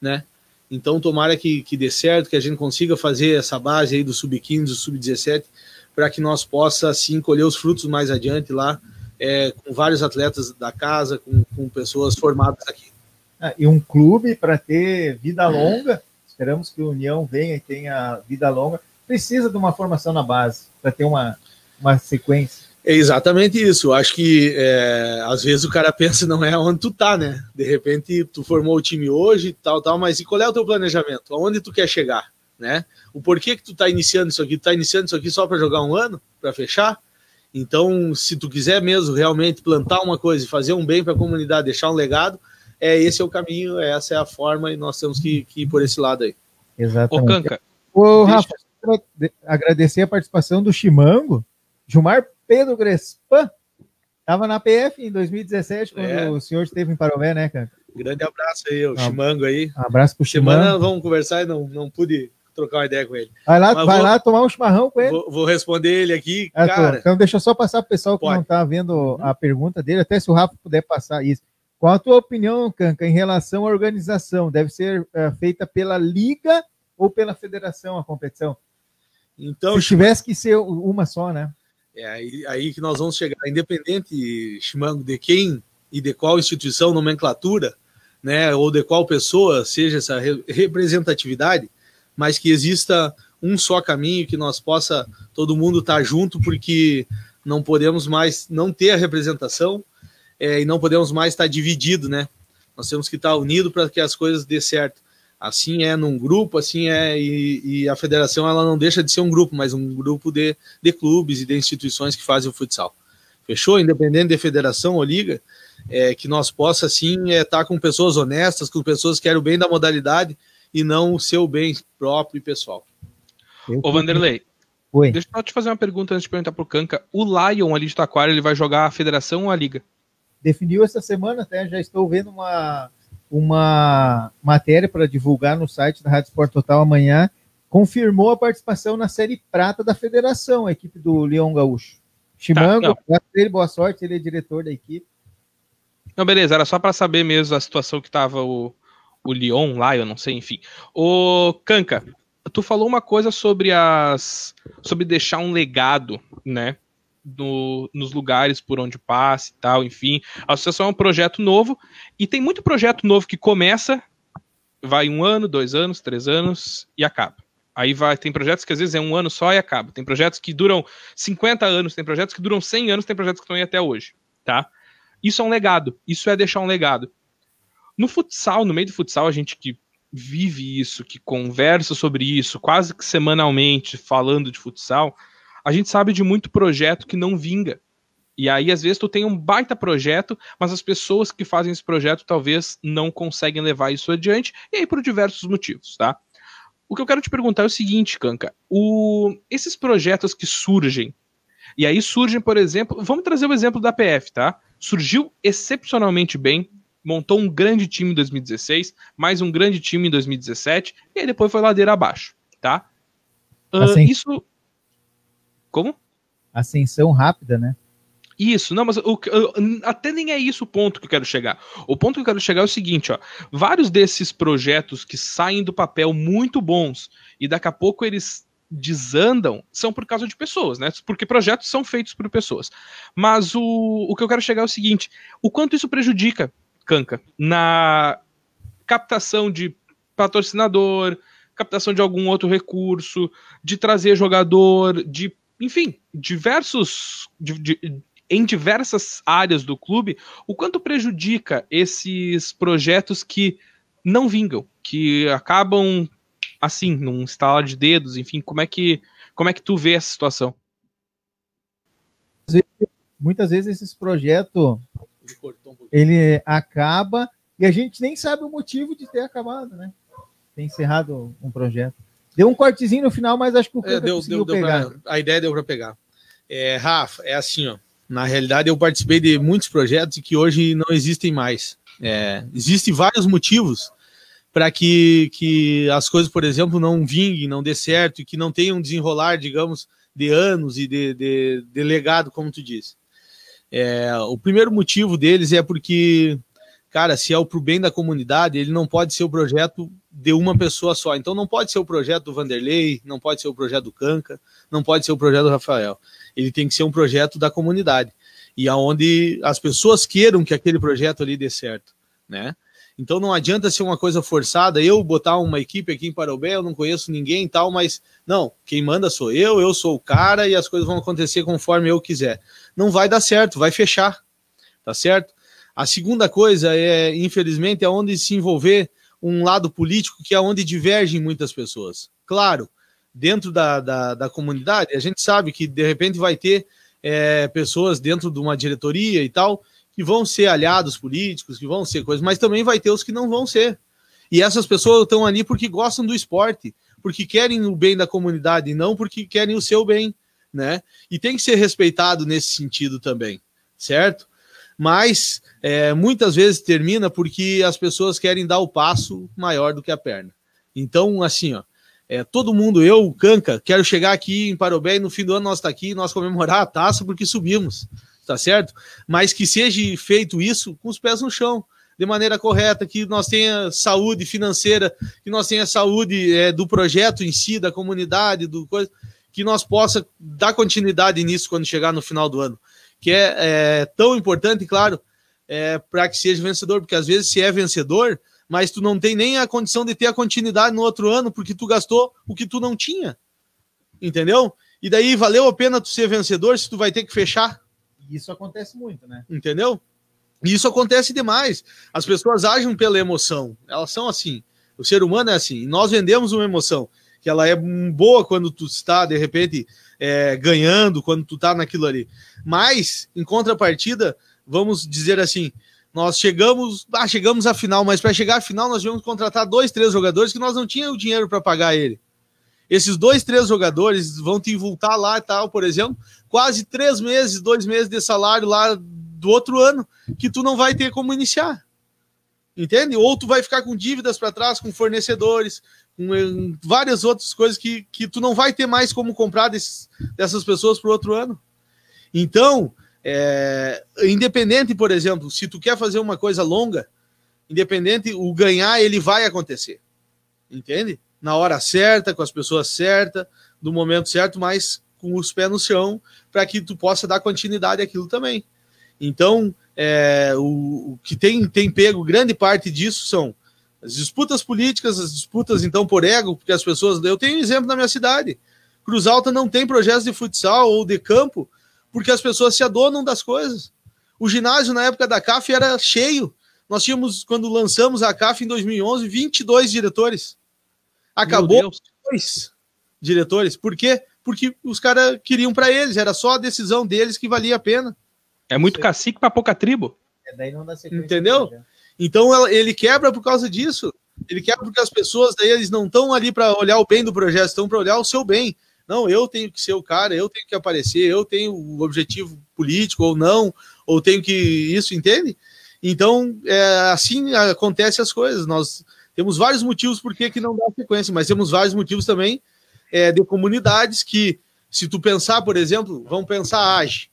né? Então, tomara que, que dê certo, que a gente consiga fazer essa base aí do sub-15, do sub-17, para que nós possa, assim, colher os frutos mais adiante lá, é, com vários atletas da casa, com, com pessoas formadas aqui. Ah, e um clube para ter vida longa, esperamos que o União venha e tenha vida longa, precisa de uma formação na base para ter uma, uma sequência. É exatamente isso. Acho que é, às vezes o cara pensa não é onde tu tá, né? De repente tu formou o time hoje, tal, tal, mas e qual é o teu planejamento? Aonde tu quer chegar, né? O porquê que tu tá iniciando isso aqui? Tu tá iniciando isso aqui só para jogar um ano, para fechar? Então, se tu quiser mesmo realmente plantar uma coisa e fazer um bem para a comunidade, deixar um legado, é esse é o caminho, essa é a forma e nós temos que, que ir por esse lado aí. Exatamente. Ô, Canca, Ô Rafa, agradecer a participação do Chimango, Gilmar Pedro Grespan, estava na PF em 2017, quando é. o senhor esteve em Parobé, né, cara? Grande abraço aí, o um, Chimango aí. Um abraço pro Chimango. Semana vamos conversar e não, não pude trocar uma ideia com ele. Vai lá, vai vou, lá tomar um chimarrão com ele. Vou, vou responder ele aqui, é, cara. Então deixa eu só passar pro pessoal que pode. não tá vendo uhum. a pergunta dele, até se o Rafa puder passar isso. Qual a tua opinião, Canca, em relação à organização? Deve ser é, feita pela liga ou pela federação a competição? Então, se tivesse que ser uma só, né? É aí, aí que nós vamos chegar, independente, Chimango, de quem e de qual instituição, nomenclatura, né, ou de qual pessoa seja essa representatividade, mas que exista um só caminho, que nós possa todo mundo estar junto, porque não podemos mais não ter a representação é, e não podemos mais estar dividido, né? Nós temos que estar unido para que as coisas dê certo. Assim é num grupo, assim é, e, e, a federação ela não deixa de ser um grupo, mas um grupo de, de clubes e de instituições que fazem o futsal. Fechou? Independente de federação ou liga, é, que nós possa, assim, é, estar com pessoas honestas, com pessoas que querem o bem da modalidade e não o seu bem próprio e pessoal. Ô Vanderlei, Oi. deixa eu te fazer uma pergunta antes de perguntar pro Canca. O Lion ali de Taquara, ele vai jogar a federação ou a liga? Definiu essa semana até, já estou vendo uma, uma matéria para divulgar no site da Rádio Sport Total amanhã, confirmou a participação na Série Prata da Federação, a equipe do Leão Gaúcho. Chimango, tá, ele, boa sorte, ele é diretor da equipe. Não, beleza, era só para saber mesmo a situação que estava o, o Lyon lá, eu não sei, enfim. O Kanka, tu falou uma coisa sobre as sobre deixar um legado, né? No, nos lugares por onde passa e tal, enfim. A associação é um projeto novo e tem muito projeto novo que começa, vai um ano, dois anos, três anos e acaba. Aí vai, tem projetos que às vezes é um ano só e acaba. Tem projetos que duram 50 anos, tem projetos que duram 100 anos, tem projetos que estão aí até hoje, tá? Isso é um legado, isso é deixar um legado. No futsal, no meio do futsal, a gente que vive isso, que conversa sobre isso, quase que semanalmente falando de futsal, a gente sabe de muito projeto que não vinga. E aí, às vezes, tu tem um baita projeto, mas as pessoas que fazem esse projeto talvez não conseguem levar isso adiante, e aí por diversos motivos, tá? O que eu quero te perguntar é o seguinte, Kanka, o... esses projetos que surgem, e aí surgem, por exemplo, vamos trazer o exemplo da PF, tá? Surgiu excepcionalmente bem, montou um grande time em 2016, mais um grande time em 2017, e aí depois foi ladeira abaixo, tá? Uh, isso. Como? Ascensão rápida, né? Isso, não, mas o, até nem é isso o ponto que eu quero chegar. O ponto que eu quero chegar é o seguinte, ó. Vários desses projetos que saem do papel muito bons e daqui a pouco eles desandam são por causa de pessoas, né? Porque projetos são feitos por pessoas. Mas o, o que eu quero chegar é o seguinte: o quanto isso prejudica Canca, na captação de patrocinador, captação de algum outro recurso, de trazer jogador, de, enfim, diversos. Em diversas áreas do clube, o quanto prejudica esses projetos que não vingam, que acabam assim, num estalar de dedos, enfim, como é que como é que tu vê essa situação? Muitas vezes esses projetos ele acaba e a gente nem sabe o motivo de ter acabado, né? Ter encerrado um projeto. Deu um cortezinho no final, mas acho que o é, deu, deu, deu pegar. Pra, a ideia deu para pegar. É, Rafa, é assim, ó. Na realidade, eu participei de muitos projetos que hoje não existem mais. É, existem vários motivos para que, que as coisas, por exemplo, não vinguem, não dê certo e que não tenham desenrolar, digamos, de anos e de, de, de legado, como tu disse. É, o primeiro motivo deles é porque, cara, se é o pro bem da comunidade, ele não pode ser o projeto de uma pessoa só. Então não pode ser o projeto do Vanderlei, não pode ser o projeto do Canca, não pode ser o projeto do Rafael. Ele tem que ser um projeto da comunidade e aonde as pessoas queiram que aquele projeto ali dê certo, né? Então não adianta ser uma coisa forçada, eu botar uma equipe aqui em Parobé, eu não conheço ninguém e tal, mas não, quem manda sou eu, eu sou o cara e as coisas vão acontecer conforme eu quiser. Não vai dar certo, vai fechar, tá certo? A segunda coisa é, infelizmente, é onde se envolver um lado político que é onde divergem muitas pessoas. Claro, dentro da, da, da comunidade, a gente sabe que de repente vai ter é, pessoas dentro de uma diretoria e tal que vão ser aliados políticos, que vão ser coisas, mas também vai ter os que não vão ser. E essas pessoas estão ali porque gostam do esporte, porque querem o bem da comunidade, e não porque querem o seu bem, né? E tem que ser respeitado nesse sentido também, certo? Mas é, muitas vezes termina porque as pessoas querem dar o passo maior do que a perna. Então, assim, ó, é, todo mundo, eu, Canca, quero chegar aqui em Parobé e no fim do ano nós tá aqui, nós comemorar a taça porque subimos, tá certo? Mas que seja feito isso com os pés no chão, de maneira correta, que nós tenha saúde financeira, que nós tenha saúde é, do projeto em si, da comunidade, do coisa, que nós possa dar continuidade nisso quando chegar no final do ano, que é, é tão importante, claro, é, para que seja vencedor, porque às vezes se é vencedor, mas tu não tem nem a condição de ter a continuidade no outro ano, porque tu gastou o que tu não tinha. Entendeu? E daí valeu a pena tu ser vencedor se tu vai ter que fechar? Isso acontece muito, né? Entendeu? Isso acontece demais. As pessoas agem pela emoção. Elas são assim. O ser humano é assim. E nós vendemos uma emoção que ela é boa quando tu está de repente é, ganhando, quando tu está naquilo ali. Mas em contrapartida, vamos dizer assim, nós chegamos, ah, chegamos à final, mas para chegar à final nós que contratar dois, três jogadores que nós não tínhamos dinheiro para pagar ele. Esses dois, três jogadores vão te voltar lá e tal, por exemplo, quase três meses, dois meses de salário lá do outro ano, que tu não vai ter como iniciar. Entende? Ou tu vai ficar com dívidas para trás, com fornecedores, com eh, várias outras coisas que, que tu não vai ter mais como comprar desses, dessas pessoas para o outro ano. Então, é, independente, por exemplo, se tu quer fazer uma coisa longa, independente, o ganhar ele vai acontecer. Entende? Na hora certa, com as pessoas certas, no momento certo, mas com os pés no chão, para que tu possa dar continuidade àquilo também. Então, é, o, o, que tem, tem pego grande parte disso são as disputas políticas, as disputas então por ego, porque as pessoas. Eu tenho um exemplo na minha cidade. Cruz Alta não tem projetos de futsal ou de campo porque as pessoas se adonam das coisas. O ginásio na época da CAF era cheio. Nós tínhamos, quando lançamos a CAF em 2011, 22 diretores. Acabou dois diretores. Por quê? Porque os caras queriam para eles, era só a decisão deles que valia a pena. É muito cacique para pouca tribo. É, daí não dá Entendeu? Então ele quebra por causa disso. Ele quebra porque as pessoas daí eles não estão ali para olhar o bem do projeto, estão para olhar o seu bem. Não, eu tenho que ser o cara, eu tenho que aparecer, eu tenho o objetivo político ou não, ou tenho que. Isso, entende? Então, é, assim acontece as coisas. Nós temos vários motivos por que não dá sequência, mas temos vários motivos também é, de comunidades que, se tu pensar, por exemplo, vamos pensar a AGE.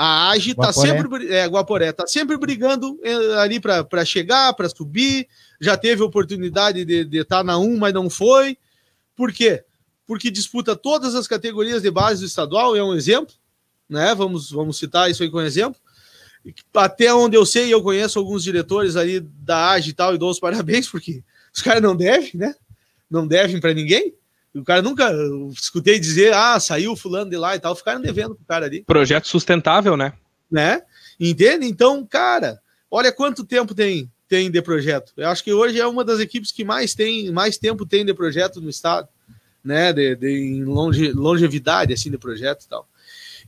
A AGE está sempre. É, Guaporé, está sempre brigando é, ali para chegar, para subir. Já teve oportunidade de estar tá na 1, mas não foi. Por quê? porque disputa todas as categorias de base do estadual, é um exemplo, né? Vamos, vamos citar isso aí como exemplo. Até onde eu sei, eu conheço alguns diretores ali da AGE e tal, e dou os parabéns, porque os caras não devem, né? Não devem para ninguém. O cara nunca escutei dizer, ah, saiu fulano de lá e tal, ficaram devendo pro cara ali. Projeto sustentável, né? Né? Entende? Então, cara, olha quanto tempo tem tem de projeto. Eu acho que hoje é uma das equipes que mais tem, mais tempo tem de projeto no estado né, de, de em longe, longevidade assim do projeto e tal.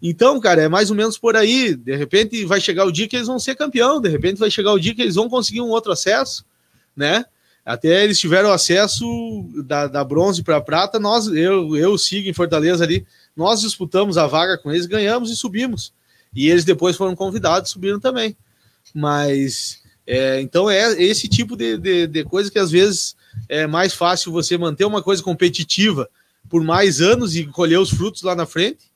Então, cara, é mais ou menos por aí. De repente vai chegar o dia que eles vão ser campeão, de repente vai chegar o dia que eles vão conseguir um outro acesso, né? Até eles tiveram acesso da, da bronze para prata, nós, eu, eu sigo em Fortaleza ali, nós disputamos a vaga com eles, ganhamos e subimos. E eles depois foram convidados, subiram também. Mas é, então é esse tipo de, de, de, coisa que às vezes é mais fácil você manter uma coisa competitiva por mais anos e colher os frutos lá na frente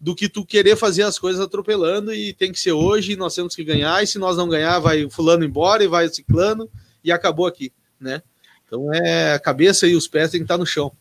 do que tu querer fazer as coisas atropelando e tem que ser hoje, nós temos que ganhar, e se nós não ganhar, vai fulano embora e vai ciclano e acabou aqui, né? Então é a cabeça e os pés tem que estar no chão.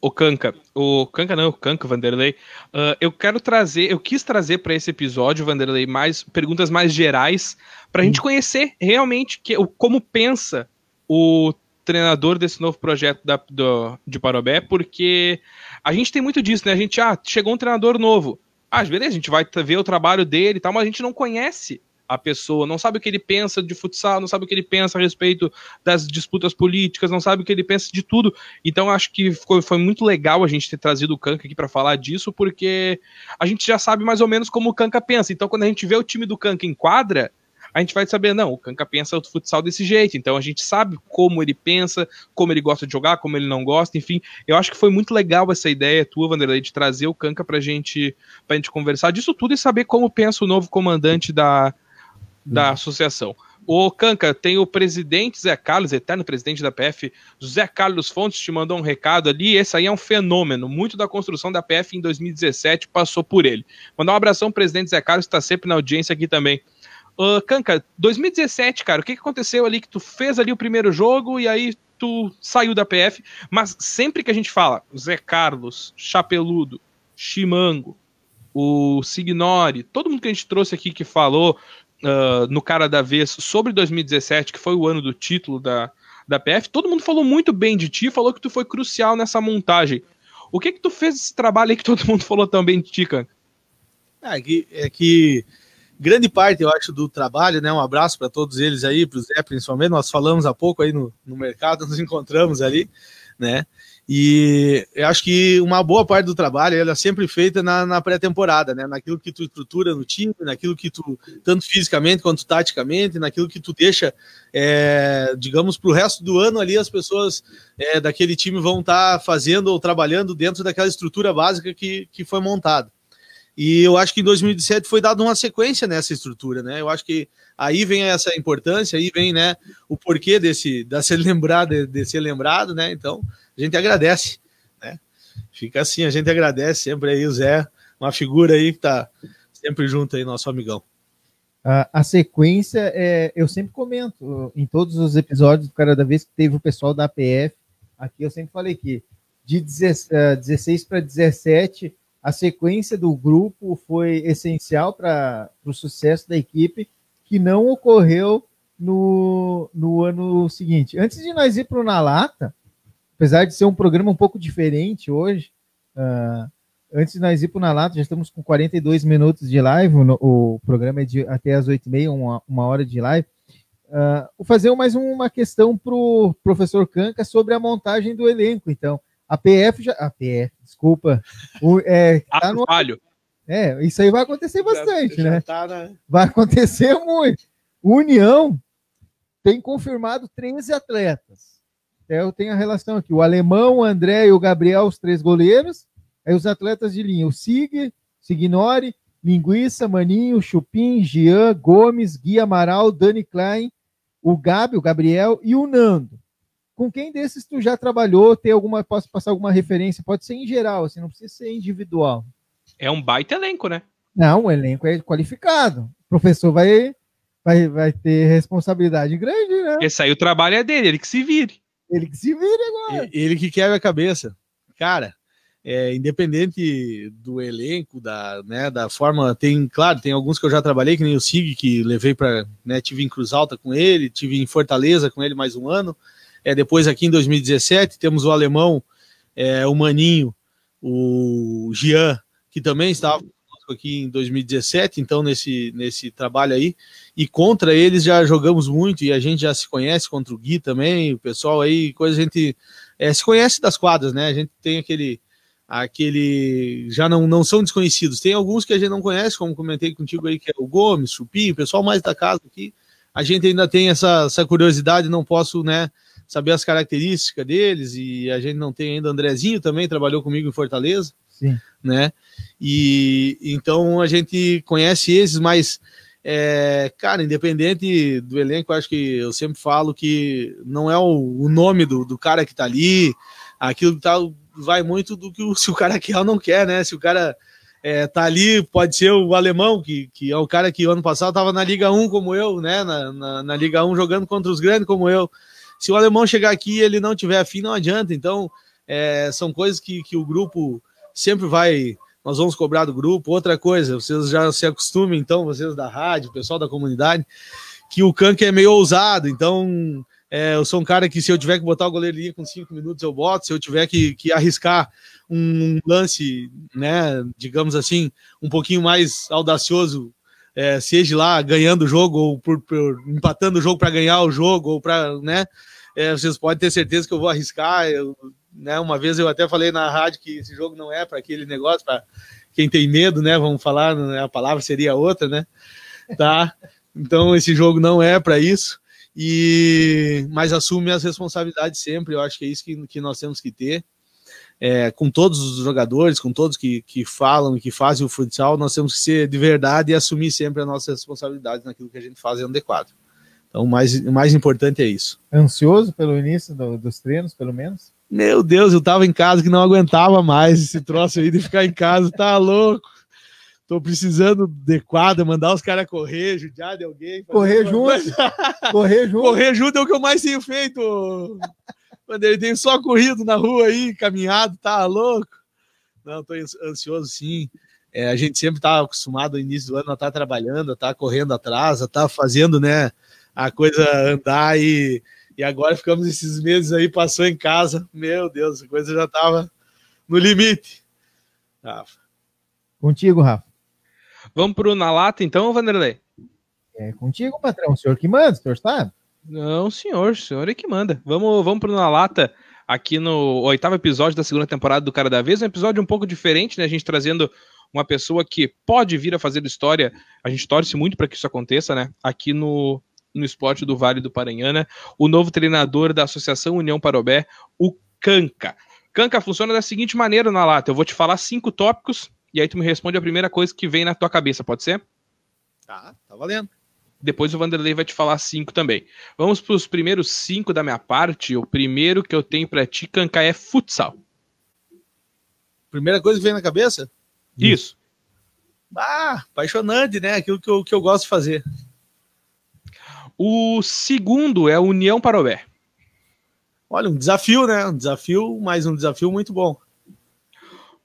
O Canca, o Canca não, o Canca, Vanderlei. Uh, eu quero trazer, eu quis trazer para esse episódio, Vanderlei, mais perguntas mais gerais para a hum. gente conhecer realmente que, o, como pensa o treinador desse novo projeto da, do, de Parobé, porque a gente tem muito disso, né? A gente, ah, chegou um treinador novo. Ah, beleza, a gente vai ver o trabalho dele e tal, mas a gente não conhece a pessoa, não sabe o que ele pensa de futsal, não sabe o que ele pensa a respeito das disputas políticas, não sabe o que ele pensa de tudo. Então acho que foi, muito legal a gente ter trazido o Kanka aqui para falar disso, porque a gente já sabe mais ou menos como o Kanka pensa. Então quando a gente vê o time do Kanka em quadra, a gente vai saber, não, o Kanka pensa o futsal desse jeito, então a gente sabe como ele pensa, como ele gosta de jogar, como ele não gosta, enfim. Eu acho que foi muito legal essa ideia tua, Vanderlei, de trazer o Kanka pra gente, pra gente conversar disso tudo e saber como pensa o novo comandante da, da uhum. associação. O Canca, tem o presidente Zé Carlos, eterno presidente da PF, José Carlos Fontes, te mandou um recado ali. Esse aí é um fenômeno. Muito da construção da PF em 2017 passou por ele. Mandar um abração, presidente Zé Carlos, está sempre na audiência aqui também. Uh, Kanka, 2017, cara, o que, que aconteceu ali que tu fez ali o primeiro jogo e aí tu saiu da PF, mas sempre que a gente fala Zé Carlos, Chapeludo, Chimango, o Signori, todo mundo que a gente trouxe aqui que falou uh, no cara da vez sobre 2017, que foi o ano do título da, da PF, todo mundo falou muito bem de ti, falou que tu foi crucial nessa montagem. O que que tu fez esse trabalho aí que todo mundo falou tão bem de ti, Kanka? É que, é que grande parte, eu acho, do trabalho, né? Um abraço para todos eles aí, para o Zé principalmente. Nós falamos há pouco aí no, no mercado, nos encontramos ali, né? E eu acho que uma boa parte do trabalho ela é sempre feita na, na pré-temporada, né? Naquilo que tu estrutura no time, naquilo que tu, tanto fisicamente quanto taticamente, naquilo que tu deixa, é, digamos, para o resto do ano ali, as pessoas é, daquele time vão estar tá fazendo ou trabalhando dentro daquela estrutura básica que, que foi montada. E eu acho que em 2017 foi dado uma sequência nessa estrutura, né? Eu acho que aí vem essa importância, aí vem, né, o porquê desse, de ser lembrado, de ser lembrado, né? Então, a gente agradece, né? Fica assim, a gente agradece sempre aí o Zé, uma figura aí que tá sempre junto aí, nosso amigão. A, a sequência, é, eu sempre comento em todos os episódios, cada vez que teve o pessoal da APF, aqui eu sempre falei que de 16 para 17 a sequência do grupo foi essencial para o sucesso da equipe, que não ocorreu no, no ano seguinte. Antes de nós ir para o Na Lata, apesar de ser um programa um pouco diferente hoje, uh, antes de nós ir para o Na Lata, já estamos com 42 minutos de live, o, o programa é de até as 8h30, uma, uma hora de live. Uh, vou fazer mais uma questão para o professor Canca sobre a montagem do elenco, então. A PF já. A PF, desculpa. O, é, tá no, falho. É, isso aí vai acontecer bastante, já, já né? Tá na... Vai acontecer muito. União tem confirmado 13 atletas. É, eu tenho a relação aqui: o alemão, o André e o Gabriel, os três goleiros. Aí os atletas de linha: o Sig, Signori, Linguiça, Maninho, Chupim, Jean, Gomes, Gui Amaral, Dani Klein, o Gabi, o Gabriel e o Nando com quem desses tu já trabalhou, tem alguma, posso passar alguma referência? Pode ser em geral, assim, não precisa ser individual. É um baita elenco, né? Não, o elenco é qualificado. O professor vai, vai, vai ter responsabilidade grande, né? Esse aí o trabalho é dele, ele que se vire. Ele que se vire agora. Ele que quebra a cabeça. Cara, é, independente do elenco, da, né, da forma, tem, claro, tem alguns que eu já trabalhei, que nem o Sig, que levei para, né, tive em Cruz Alta com ele, tive em Fortaleza com ele mais um ano, é, depois aqui em 2017 temos o alemão, é, o Maninho, o Jean, que também estava aqui em 2017, então nesse, nesse trabalho aí, e contra eles já jogamos muito e a gente já se conhece contra o Gui também, o pessoal aí, coisa a gente é, se conhece das quadras, né? A gente tem aquele aquele já não, não são desconhecidos. Tem alguns que a gente não conhece, como comentei contigo aí, que é o Gomes, Chupim, o pessoal mais da casa aqui. A gente ainda tem essa, essa curiosidade, não posso, né, saber as características deles, e a gente não tem ainda Andrezinho também, trabalhou comigo em Fortaleza, Sim. né? E então a gente conhece esses, mas é, cara, independente do elenco, acho que eu sempre falo que não é o, o nome do, do, cara que tá ali, aquilo que tá, vai muito do que o, se o cara quer ou não quer, né? Se o cara é, tá ali, pode ser o alemão, que, que é o cara que ano passado tava na Liga 1 como eu, né? Na, na, na Liga 1 jogando contra os grandes como eu se o alemão chegar aqui e ele não tiver afim, não adianta. Então, é, são coisas que, que o grupo sempre vai. Nós vamos cobrar do grupo. Outra coisa, vocês já se acostumem, então, vocês da rádio, pessoal da comunidade, que o Kank é meio ousado. Então, é, eu sou um cara que, se eu tiver que botar o goleirinho com cinco minutos, eu boto. Se eu tiver que, que arriscar um lance, né, digamos assim, um pouquinho mais audacioso, é, seja lá ganhando o jogo ou por, por empatando o jogo para ganhar o jogo ou para, né? É, vocês podem ter certeza que eu vou arriscar. Eu, né, uma vez eu até falei na rádio que esse jogo não é para aquele negócio, para quem tem medo, né? Vamos falar, né, a palavra seria outra, né? Tá? Então esse jogo não é para isso. E mas assume as responsabilidades sempre. Eu acho que é isso que, que nós temos que ter é, com todos os jogadores, com todos que, que falam e que fazem o futsal, nós temos que ser de verdade e assumir sempre a nossa responsabilidade naquilo que a gente faz adequado. Então, o mais, mais importante é isso. Ansioso pelo início do, dos treinos, pelo menos? Meu Deus, eu tava em casa que não aguentava mais esse troço aí de ficar em casa, tá louco. Tô precisando de quadra, mandar os caras correr, judiar de alguém. Correr junto. correr junto. Correr junto é o que eu mais tenho feito. Quando ele tem só corrido na rua aí, caminhado, tá louco? Não, tô ansioso sim. É, a gente sempre tá acostumado no início do ano a estar tá trabalhando, a estar tá correndo atrás, a estar tá fazendo, né, a coisa andar e, e agora ficamos esses meses aí, passou em casa, meu Deus, a coisa já tava no limite. Rafa. Contigo, Rafa. Vamos pro Na Lata então, Vanderlei? É contigo, patrão, o senhor que manda, o senhor sabe. Não, senhor, o senhor é que manda. Vamos, vamos pro Na Lata, aqui no oitavo episódio da segunda temporada do Cara da Vez. Um episódio um pouco diferente, né? A gente trazendo uma pessoa que pode vir a fazer história. A gente torce muito para que isso aconteça, né? Aqui no, no esporte do Vale do Paranhana. O novo treinador da Associação União Parobé, o Canca. Canca funciona da seguinte maneira na lata. Eu vou te falar cinco tópicos e aí tu me responde a primeira coisa que vem na tua cabeça, pode ser? Tá, tá valendo. Depois o Vanderlei vai te falar cinco também. Vamos para os primeiros cinco da minha parte. O primeiro que eu tenho para ti, Canca, é futsal. Primeira coisa que vem na cabeça? Isso. Ah, apaixonante, né? Aquilo que eu, que eu gosto de fazer. O segundo é União Parobé. Olha, um desafio, né? Um desafio, mas um desafio muito bom.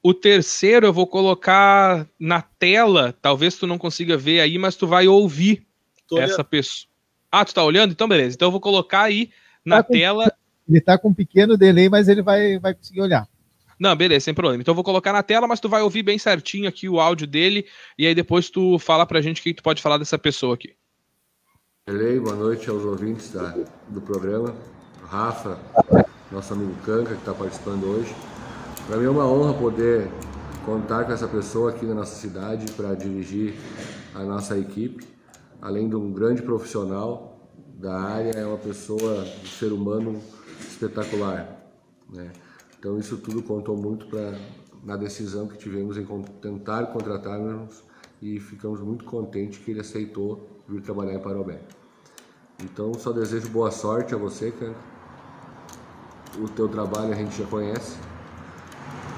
O terceiro eu vou colocar na tela, talvez tu não consiga ver aí, mas tu vai ouvir Tô essa olhando. pessoa. Ah, tu tá olhando? Então, beleza. Então eu vou colocar aí na tá tela. Com... Ele tá com um pequeno delay, mas ele vai, vai conseguir olhar. Não, beleza, sem problema. Então eu vou colocar na tela, mas tu vai ouvir bem certinho aqui o áudio dele, e aí depois tu fala pra gente o que tu pode falar dessa pessoa aqui. Beleza, boa noite aos ouvintes da, do programa. Rafa, nosso amigo Canca, que está participando hoje. Para mim é uma honra poder contar com essa pessoa aqui na nossa cidade para dirigir a nossa equipe além de um grande profissional da área, é uma pessoa, um ser humano espetacular. Né? Então isso tudo contou muito para na decisão que tivemos em tentar contratarmos e ficamos muito contentes que ele aceitou vir trabalhar em Parobé. Então só desejo boa sorte a você, cara. O teu trabalho a gente já conhece.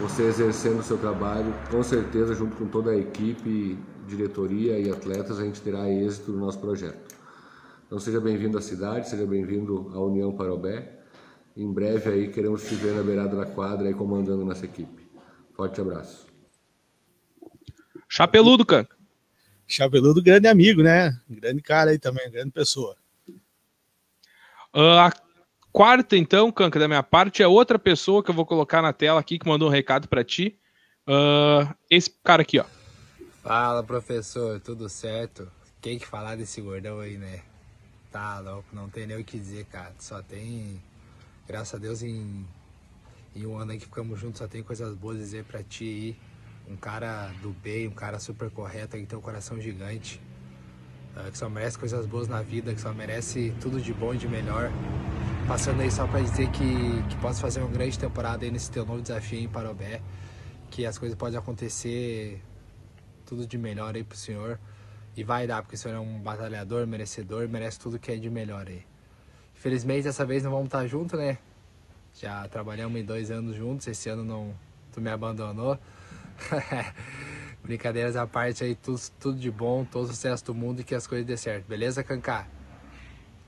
Você exercendo o seu trabalho, com certeza junto com toda a equipe diretoria e atletas, a gente terá êxito no nosso projeto. Então seja bem-vindo à cidade, seja bem-vindo à União Parobé. Em breve aí queremos te ver na beirada da quadra e comandando nossa equipe. Forte abraço. Chapeludo, cara. Chapeludo, grande amigo, né? Grande cara aí também, grande pessoa. Uh, a quarta, então, Canca, da minha parte, é outra pessoa que eu vou colocar na tela aqui que mandou um recado para ti. Uh, esse cara aqui, ó. Fala, professor, tudo certo? Quem que falar desse gordão aí, né? Tá louco, não tem nem o que dizer, cara. Só tem, graças a Deus, em, em um ano aí que ficamos juntos, só tem coisas boas a dizer pra ti aí. Um cara do bem, um cara super correto, que tem um coração gigante. Uh, que só merece coisas boas na vida, que só merece tudo de bom e de melhor. Passando aí só pra dizer que, que posso fazer uma grande temporada aí nesse teu novo desafio em Parobé. Que as coisas podem acontecer tudo de melhor aí pro senhor. E vai dar, porque o senhor é um batalhador, merecedor, merece tudo que é de melhor aí. Infelizmente dessa vez não vamos estar juntos, né? Já trabalhamos em dois anos juntos, esse ano não tu me abandonou. Brincadeiras à parte aí, tudo, tudo de bom, todo o sucesso do mundo e que as coisas dê certo, beleza, Kaká?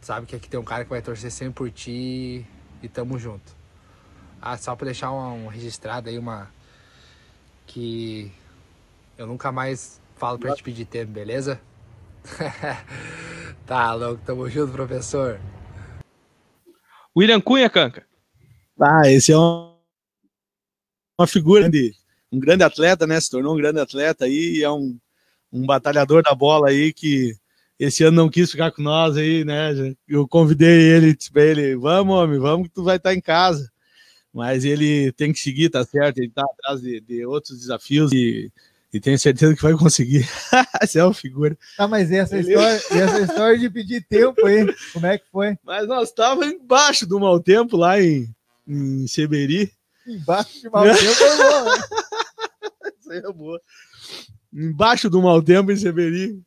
Sabe que aqui tem um cara que vai torcer sempre por ti e tamo junto. Ah, só pra deixar um, um registrado aí, uma. Que eu nunca mais falo pra te pedir tempo, beleza? tá louco, tamo junto, professor. William Cunha, Canca. Ah, esse é um, uma figura de um grande atleta, né? Se tornou um grande atleta aí, é um, um batalhador da bola aí que esse ano não quis ficar com nós aí, né? Eu convidei ele, disse pra ele, vamos, homem, vamos que tu vai estar em casa. Mas ele tem que seguir, tá certo? Ele tá atrás de, de outros desafios e, e tenho certeza que vai conseguir. Essa é uma figura. Ah, mas e essa, história, e essa história de pedir tempo aí, como é que foi? Mas nós estávamos embaixo do mau tempo lá em, em Seberi. Embaixo de mau tempo é bom, né? Isso aí é boa. Embaixo do mau tempo em Seberi.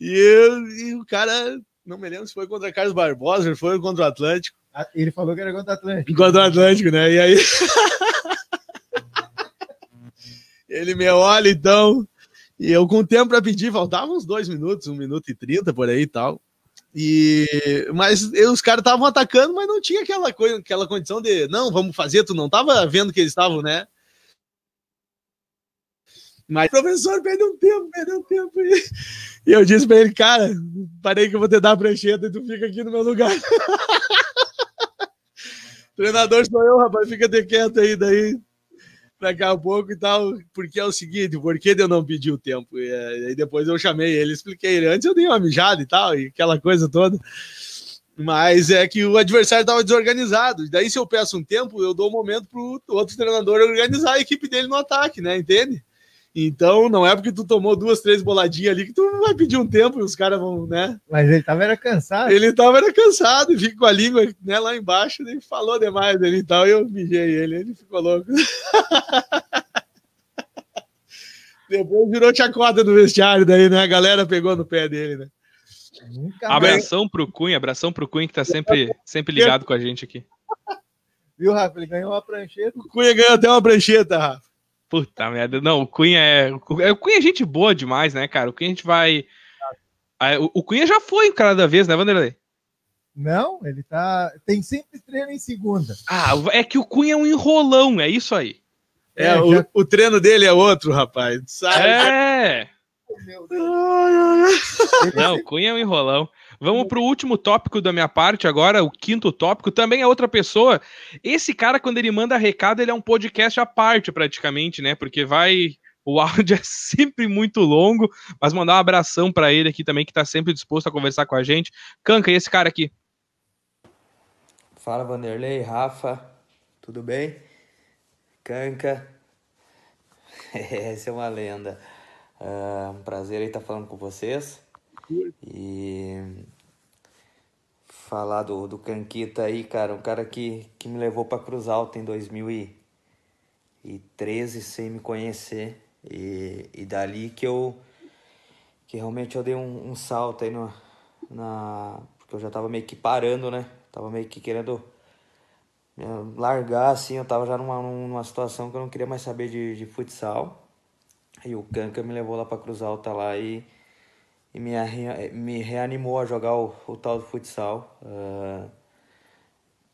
E, eu, e o cara, não me lembro se foi contra Carlos Barbosa, foi contra o Atlântico. Ah, Ele falou que era contra o Atlântico. Contra o Atlântico, né? E aí. Ele me olha, então. E eu com tempo para pedir, faltavam uns dois minutos, um minuto e trinta por aí e tal. E, mas os caras estavam atacando, mas não tinha aquela coisa, aquela condição de não, vamos fazer, tu não tava vendo que eles estavam, né? Mas professor, perdeu um tempo, perdeu um tempo. E, e eu disse para ele, cara, parei que eu vou te dar a prancheta e tu fica aqui no meu lugar. Treinador sou eu, rapaz, fica de quieto aí, daí daqui a pouco e tal, porque é o seguinte, por que eu não pedi o tempo? E aí depois eu chamei ele, expliquei ele, antes eu dei uma mijada e tal, e aquela coisa toda, mas é que o adversário estava desorganizado, daí se eu peço um tempo, eu dou um momento pro outro treinador organizar a equipe dele no ataque, né, entende? Então, não é porque tu tomou duas, três boladinhas ali que tu vai pedir um tempo e os caras vão, né? Mas ele tava era cansado. Ele tava era cansado e fica com a língua né, lá embaixo, ele falou demais ali e tal, eu mijei ele, ele ficou louco. Depois virou chacota no vestiário daí, né? A galera pegou no pé dele, né? Nunca abração pro Cunha, abração pro Cunha que tá sempre, sempre ligado com a gente aqui. Viu, Rafa? Ele ganhou uma prancheta. O Cunha ganhou até uma prancheta, Rafa. Puta merda. Não, o Cunha é. O Cunha é gente boa demais, né, cara? O Cunha a gente vai. O Cunha já foi o cara da vez, né, Vanderlei? Não, ele tá. Tem sempre treino em segunda. Ah, é que o Cunha é um enrolão, é isso aí. É, é o, já... o, treino dele é outro, rapaz. Sabe? É. Não, Cunha é um enrolão. Vamos para o último tópico da minha parte agora, o quinto tópico. Também é outra pessoa. Esse cara, quando ele manda recado, ele é um podcast à parte, praticamente, né? Porque vai. O áudio é sempre muito longo, mas mandar um abração para ele aqui também, que está sempre disposto a conversar com a gente. Canca, e esse cara aqui? Fala, Vanderlei, Rafa, tudo bem? Canca, essa é uma lenda. Uh, um prazer aí estar falando com vocês. E falar do, do Canquita aí, cara, um cara que, que me levou para Cruz Alta em 2013 sem me conhecer. E, e dali que eu que realmente eu dei um, um salto aí no, na. Porque eu já tava meio que parando, né? Tava meio que querendo largar, assim, eu tava já numa, numa situação que eu não queria mais saber de, de futsal. E o Canca me levou lá pra Cruz Alta lá e e me, me reanimou a jogar o, o tal do futsal. Uh,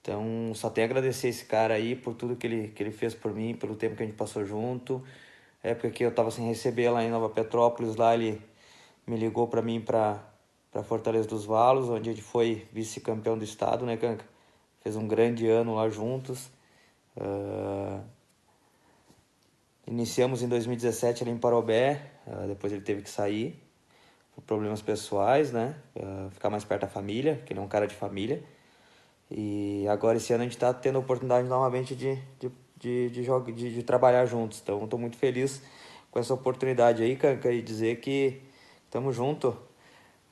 então, só tenho a agradecer esse cara aí por tudo que ele, que ele fez por mim, pelo tempo que a gente passou junto. Época que eu estava sem receber lá em Nova Petrópolis, lá ele me ligou para mim para Fortaleza dos Valos, onde ele foi vice-campeão do estado, né, Canca? Fez um grande ano lá juntos. Uh, iniciamos em 2017 ali em Parobé, uh, depois ele teve que sair problemas pessoais, né? Uh, ficar mais perto da família, que ele é um cara de família. E agora esse ano a gente está tendo a oportunidade novamente de, de, de, de, jogar, de, de trabalhar juntos. Então estou muito feliz com essa oportunidade aí, Canca, e dizer que estamos junto.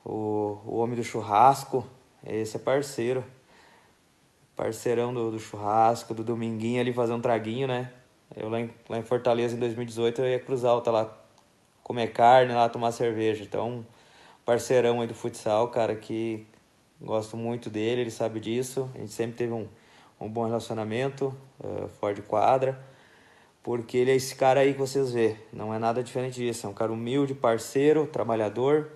O, o homem do churrasco, esse é parceiro. Parceirão do, do churrasco, do dominguinho ali fazer um traguinho, né? Eu lá em, lá em Fortaleza em 2018 eu ia cruzar Alta lá comer carne, lá tomar cerveja. Então, parceirão aí do futsal, cara, que gosto muito dele, ele sabe disso. A gente sempre teve um, um bom relacionamento, uh, fora de quadra, porque ele é esse cara aí que vocês vê, não é nada diferente disso. É um cara humilde, parceiro, trabalhador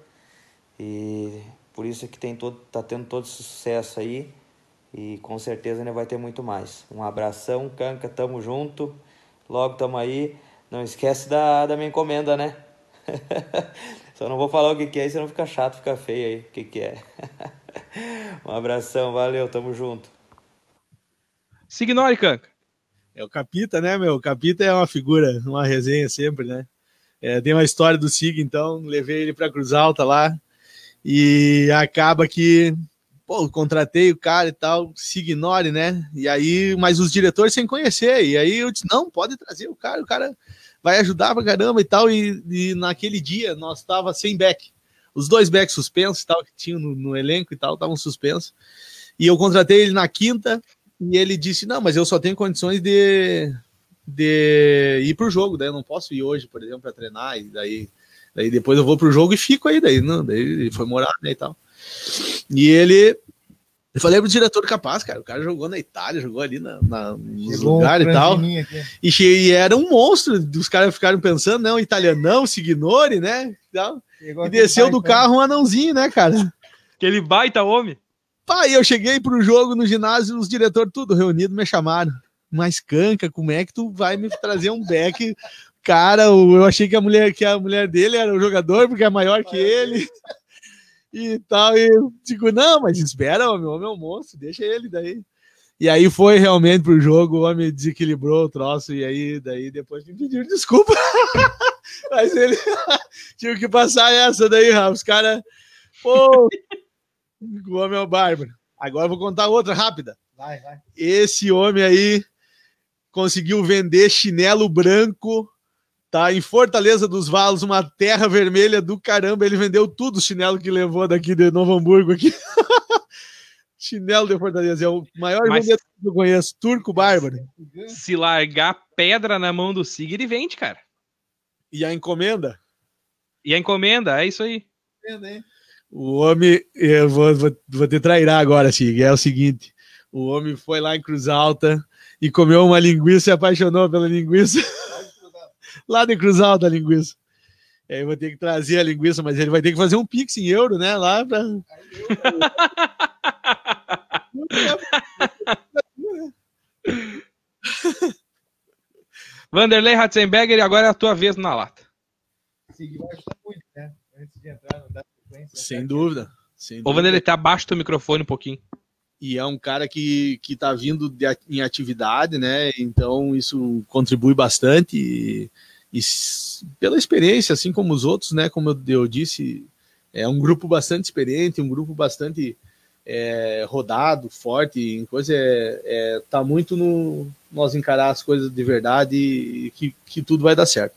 e por isso é que tem todo, tá tendo todo esse sucesso aí e com certeza ainda vai ter muito mais. Um abração, Canca, tamo junto, logo tamo aí. Não esquece da, da minha encomenda, né? Só não vou falar o que, que é, senão fica chato, fica feio aí. O que, que é? um abração, valeu, tamo junto. Signore, Canca. É o Capita, né, meu? O Capita é uma figura, uma resenha sempre, né? É, tem uma história do Sig, então, levei ele para Cruz Alta lá e acaba que, pô, contratei o cara e tal, se ignore, né? E aí, mas os diretores sem conhecer, e aí eu disse, não, pode trazer o cara, o cara vai ajudar pra caramba e tal, e, e naquele dia nós tava sem back, os dois backs suspensos e tal, que tinham no, no elenco e tal, estavam suspensos, e eu contratei ele na quinta, e ele disse, não, mas eu só tenho condições de de ir pro jogo, daí eu não posso ir hoje, por exemplo, para treinar, e daí, daí depois eu vou pro jogo e fico aí, daí não, daí foi morar, né, e tal. E ele, eu falei pro diretor capaz, cara, o cara jogou na Itália, jogou ali na, na nos lugares e tal, e, e, era um monstro, os caras ficaram pensando, não, italianão, Signore, né, e, tal. e desceu do carro um anãozinho, né, cara. Aquele baita homem. E eu cheguei pro jogo no ginásio, os diretores tudo reunido me chamaram mas canca, como é que tu vai me trazer um back? Cara, eu achei que a mulher, que a mulher dele era o jogador, porque é maior que ele. E tal, e eu digo, não, mas espera, o homem é um monstro, deixa ele daí. E aí foi realmente pro jogo, o homem desequilibrou o troço, e aí daí depois me pediu desculpa. mas ele tinha que passar essa daí, Rafa. Os caras, pô, o homem é o bárbaro. Agora eu vou contar outra rápida. Vai, vai. Esse homem aí conseguiu vender chinelo branco, tá? Em Fortaleza dos Valos, uma terra vermelha do caramba. Ele vendeu tudo o chinelo que levou daqui de Novo Hamburgo aqui. chinelo de Fortaleza é o maior Mas... vendedor que eu conheço, turco bárbaro. Se largar pedra na mão do Sig, ele vende, cara. E a encomenda? E a encomenda, é isso aí. O homem, eu vou, vou, vou te trairar agora, Sig. É o seguinte: o homem foi lá em Cruz Alta, e comeu uma linguiça e apaixonou pela linguiça. Lá de Cruz Alta, a linguiça. Aí eu vou ter que trazer a linguiça, mas ele vai ter que fazer um pix em euro, né? Lá pra. Vanderlei Ratzenberger, agora é a tua vez na lata. Né? Sem dúvida. Sem dúvida. Ô, Vanderlei, tá abaixo do microfone um pouquinho e é um cara que está vindo de, em atividade, né? Então isso contribui bastante e, e, pela experiência, assim como os outros, né? Como eu, eu disse, é um grupo bastante experiente, um grupo bastante é, rodado, forte, em coisa é, é tá muito no nós encarar as coisas de verdade e que, que tudo vai dar certo.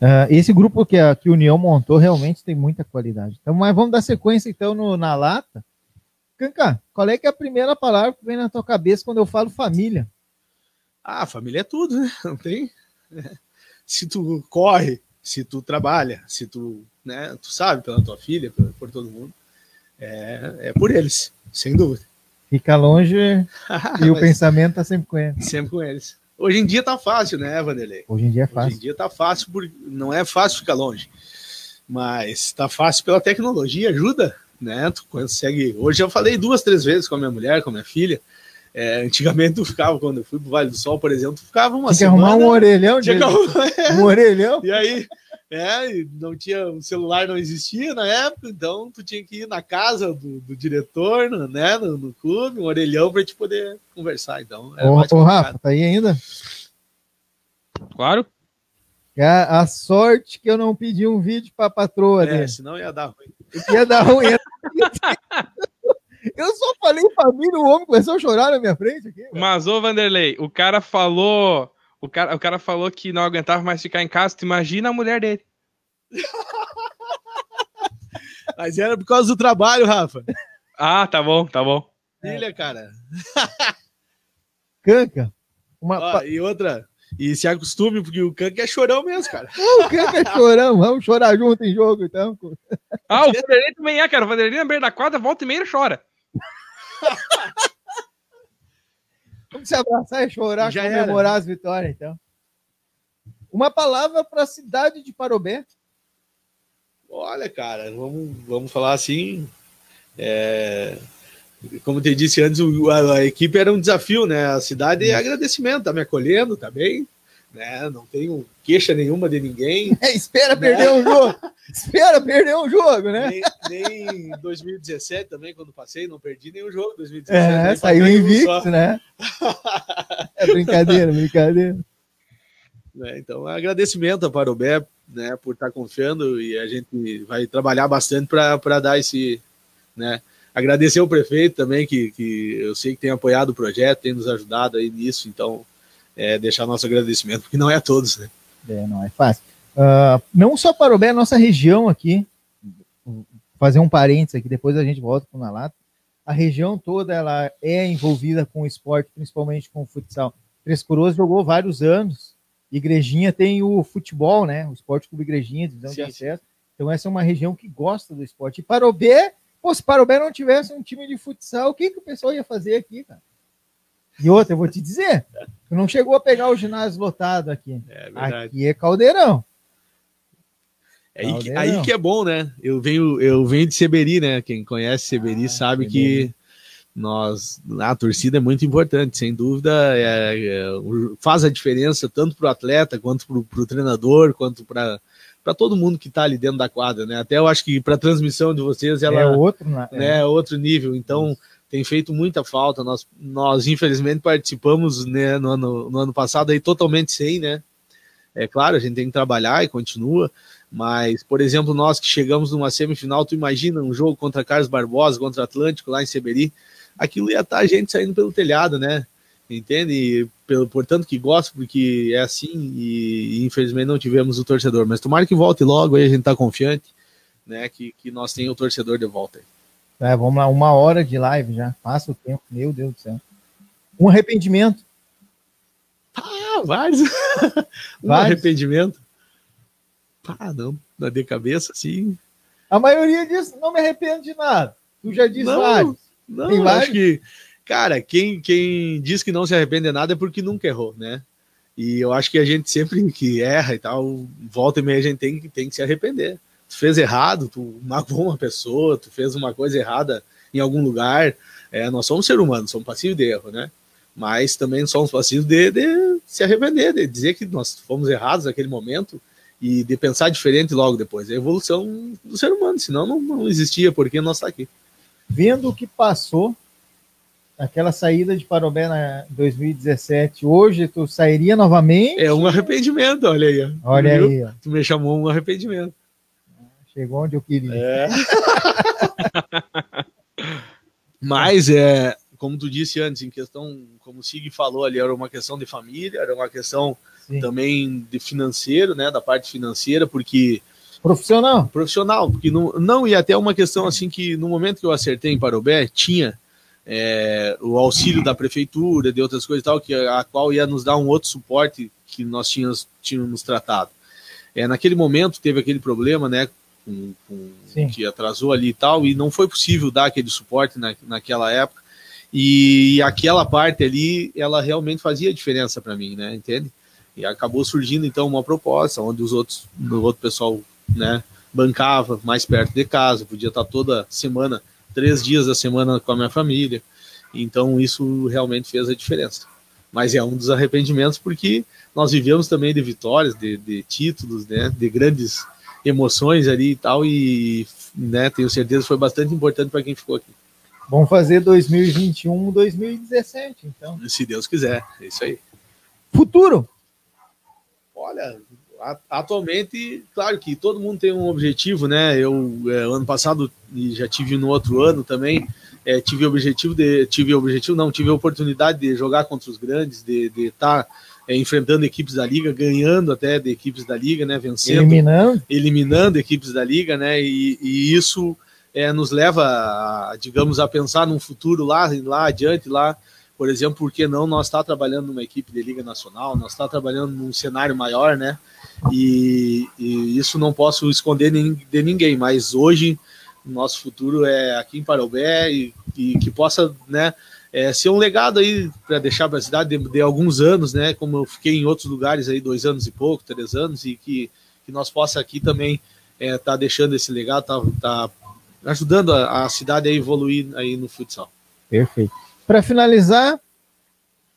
Uh, esse grupo que a que a União montou realmente tem muita qualidade. Então, mas vamos dar sequência então no, na lata. Canca, qual é que é a primeira palavra que vem na tua cabeça quando eu falo família? Ah, família é tudo, né? Não tem. Se tu corre, se tu trabalha, se tu, né, tu sabe pela tua filha, por, todo mundo, é, é por eles, sem dúvida. Fica longe e o pensamento tá sempre com eles. Sempre com eles. Hoje em dia tá fácil, né, Vanderlei? Hoje em dia é fácil. Hoje em dia tá fácil, por... não é fácil ficar longe, mas tá fácil pela tecnologia, ajuda, né? Tu consegue. Hoje eu falei duas, três vezes com a minha mulher, com a minha filha. É, antigamente tu ficava, quando eu fui pro Vale do Sol, por exemplo, tu ficava uma tinha semana. arrumar um orelhão, tinha um orelhão. E aí, é, não tinha, o celular não existia na época, então tu tinha que ir na casa do, do diretor, no, né, no, no, clube, um orelhão para te poder conversar. Então, ô, ô Rafa, tá aí ainda? Claro. É a, a sorte que eu não pedi um vídeo para a patroa é, dele. senão ia dar ruim. Ia dar ruim. Eu só falei família, o homem começou a chorar na minha frente aqui. Mas, ô Vanderlei, o cara falou. O cara, o cara falou que não aguentava mais ficar em casa. Tu imagina a mulher dele. Mas era por causa do trabalho, Rafa. Ah, tá bom, tá bom. Filha, cara. Canca. Uma... Ó, e outra, e se acostume, porque o Kank é chorão mesmo, cara. o Kank é chorão, vamos chorar junto em jogo, então. Ah, o Vanderlei também é, cara. O Vanderlei na beira da quadra, volta e meia chora. vamos se abraçar e chorar, Já comemorar era. as vitórias, então. Uma palavra para a cidade de Parobé. Olha, cara, vamos, vamos falar assim. É, como te disse antes, a, equipe era um desafio, né? A cidade é agradecimento, tá me acolhendo, tá bem, né? Não tenho queixa nenhuma de ninguém. É, espera né? perder um jogo, espera perder um jogo, né? Nem, em 2017 também, quando passei, não perdi nenhum jogo. 2017, é, saiu invicto, né? é brincadeira, brincadeira. Né? Então, agradecimento para o Bé né, por estar confiando e a gente vai trabalhar bastante para dar esse, né, agradecer ao prefeito também, que, que eu sei que tem apoiado o projeto, tem nos ajudado aí nisso, então é, deixar nosso agradecimento, porque não é a todos, né. É, não é fácil. Uh, não só para o bem, a nossa região aqui, fazer um parênteses aqui, depois a gente volta com o Nalato, a região toda ela é envolvida com o esporte, principalmente com o futsal. Três Coroas jogou vários anos, Igrejinha tem o futebol, né? O Esporte Clube Igrejinha, divisão de acesso. Então essa é uma região que gosta do esporte. E Parobé, pô, se Parobé não tivesse um time de futsal, o que, que o pessoal ia fazer aqui, cara? E outra, eu vou te dizer, tu não chegou a pegar o ginásio lotado aqui. É aqui é caldeirão. É aí, que, aí que é bom, né? Eu venho, eu venho de Seberi, né? Quem conhece Seberi ah, sabe que nós a torcida é muito importante, sem dúvida, é, é, faz a diferença tanto para o atleta quanto para o treinador, quanto para para todo mundo que está ali dentro da quadra, né? Até eu acho que para a transmissão de vocês ela é outro, né? né? É outro nível. Então tem feito muita falta. Nós, nós infelizmente participamos né, no, ano, no ano passado aí totalmente sem, né? É claro, a gente tem que trabalhar e continua, mas, por exemplo, nós que chegamos numa semifinal, tu imagina um jogo contra Carlos Barbosa, contra Atlântico, lá em Seberi, aquilo ia estar tá a gente saindo pelo telhado, né? Entende? E, pelo, portanto, que gosto, porque é assim e, e, infelizmente não tivemos o torcedor. Mas tomara que volte logo, aí a gente tá confiante, né? Que, que nós tenhamos o torcedor de volta. É, vamos lá, uma hora de live já, passa o tempo, meu Deus do céu. Um arrependimento. Ah, vários. um vários. arrependimento. Ah, não, na de cabeça, sim. A maioria diz, não me arrependo de nada. Tu já diz não, vários. Não, Tem acho que, cara, quem, quem diz que não se arrepende de nada é porque nunca errou, né? E eu acho que a gente sempre que erra e tal, volta e meia a gente tem, tem que se arrepender. Tu fez errado, tu magoou uma pessoa, tu fez uma coisa errada em algum lugar. É, nós somos ser humanos, somos passivos de erro, né? Mas também somos passivos de, de se arrepender, de dizer que nós fomos errados naquele momento e de pensar diferente logo depois. É a evolução do ser humano, senão não, não existia porque nós está aqui. Vendo o que passou, aquela saída de Parobé na 2017, hoje tu sairia novamente? É um arrependimento, olha aí. Olha viu? aí. Ó. Tu me chamou um arrependimento. Chegou onde eu queria. É. Mas é, como tu disse antes, em questão, como o Sig falou ali, era uma questão de família, era uma questão Sim. também de financeiro, né, da parte financeira, porque profissional, profissional, porque não, não e até uma questão assim que no momento que eu acertei em Parobé tinha é, o auxílio da prefeitura, de outras coisas e tal, que a qual ia nos dar um outro suporte que nós tínhamos, tínhamos tratado. É, naquele momento teve aquele problema, né, com, com que atrasou ali e tal, e não foi possível dar aquele suporte na, naquela época. E aquela parte ali, ela realmente fazia diferença para mim, né? Entende? E acabou surgindo então uma proposta onde os outros, o outro pessoal, né, bancava mais perto de casa, podia estar toda semana, três dias da semana com a minha família. Então isso realmente fez a diferença. Mas é um dos arrependimentos porque nós vivemos também de vitórias, de, de títulos, né, de grandes emoções ali e tal e né, tenho certeza que foi bastante importante para quem ficou aqui. Vamos fazer 2021, 2017, então. Se Deus quiser, é isso aí. Futuro. Olha, atualmente, claro que todo mundo tem um objetivo, né? Eu é, ano passado e já tive no outro ano também é, tive objetivo de tive objetivo não tive a oportunidade de jogar contra os grandes, de estar tá, é, enfrentando equipes da liga, ganhando até de equipes da liga, né? Vencendo, eliminando, eliminando equipes da liga, né? E, e isso é, nos leva, a, digamos, a pensar num futuro lá, lá adiante, lá por exemplo, por que não nós está trabalhando numa equipe de Liga Nacional, nós está trabalhando num cenário maior, né? E, e, isso não posso esconder de ninguém, mas hoje nosso futuro é aqui em Parobé e, e que possa, né, é, ser um legado aí para deixar para a cidade de, de, alguns anos, né? Como eu fiquei em outros lugares aí dois anos e pouco, três anos e que, que nós possa aqui também estar é, tá deixando esse legado, tá, tá ajudando a, a cidade a evoluir aí no futsal. Perfeito. Para finalizar,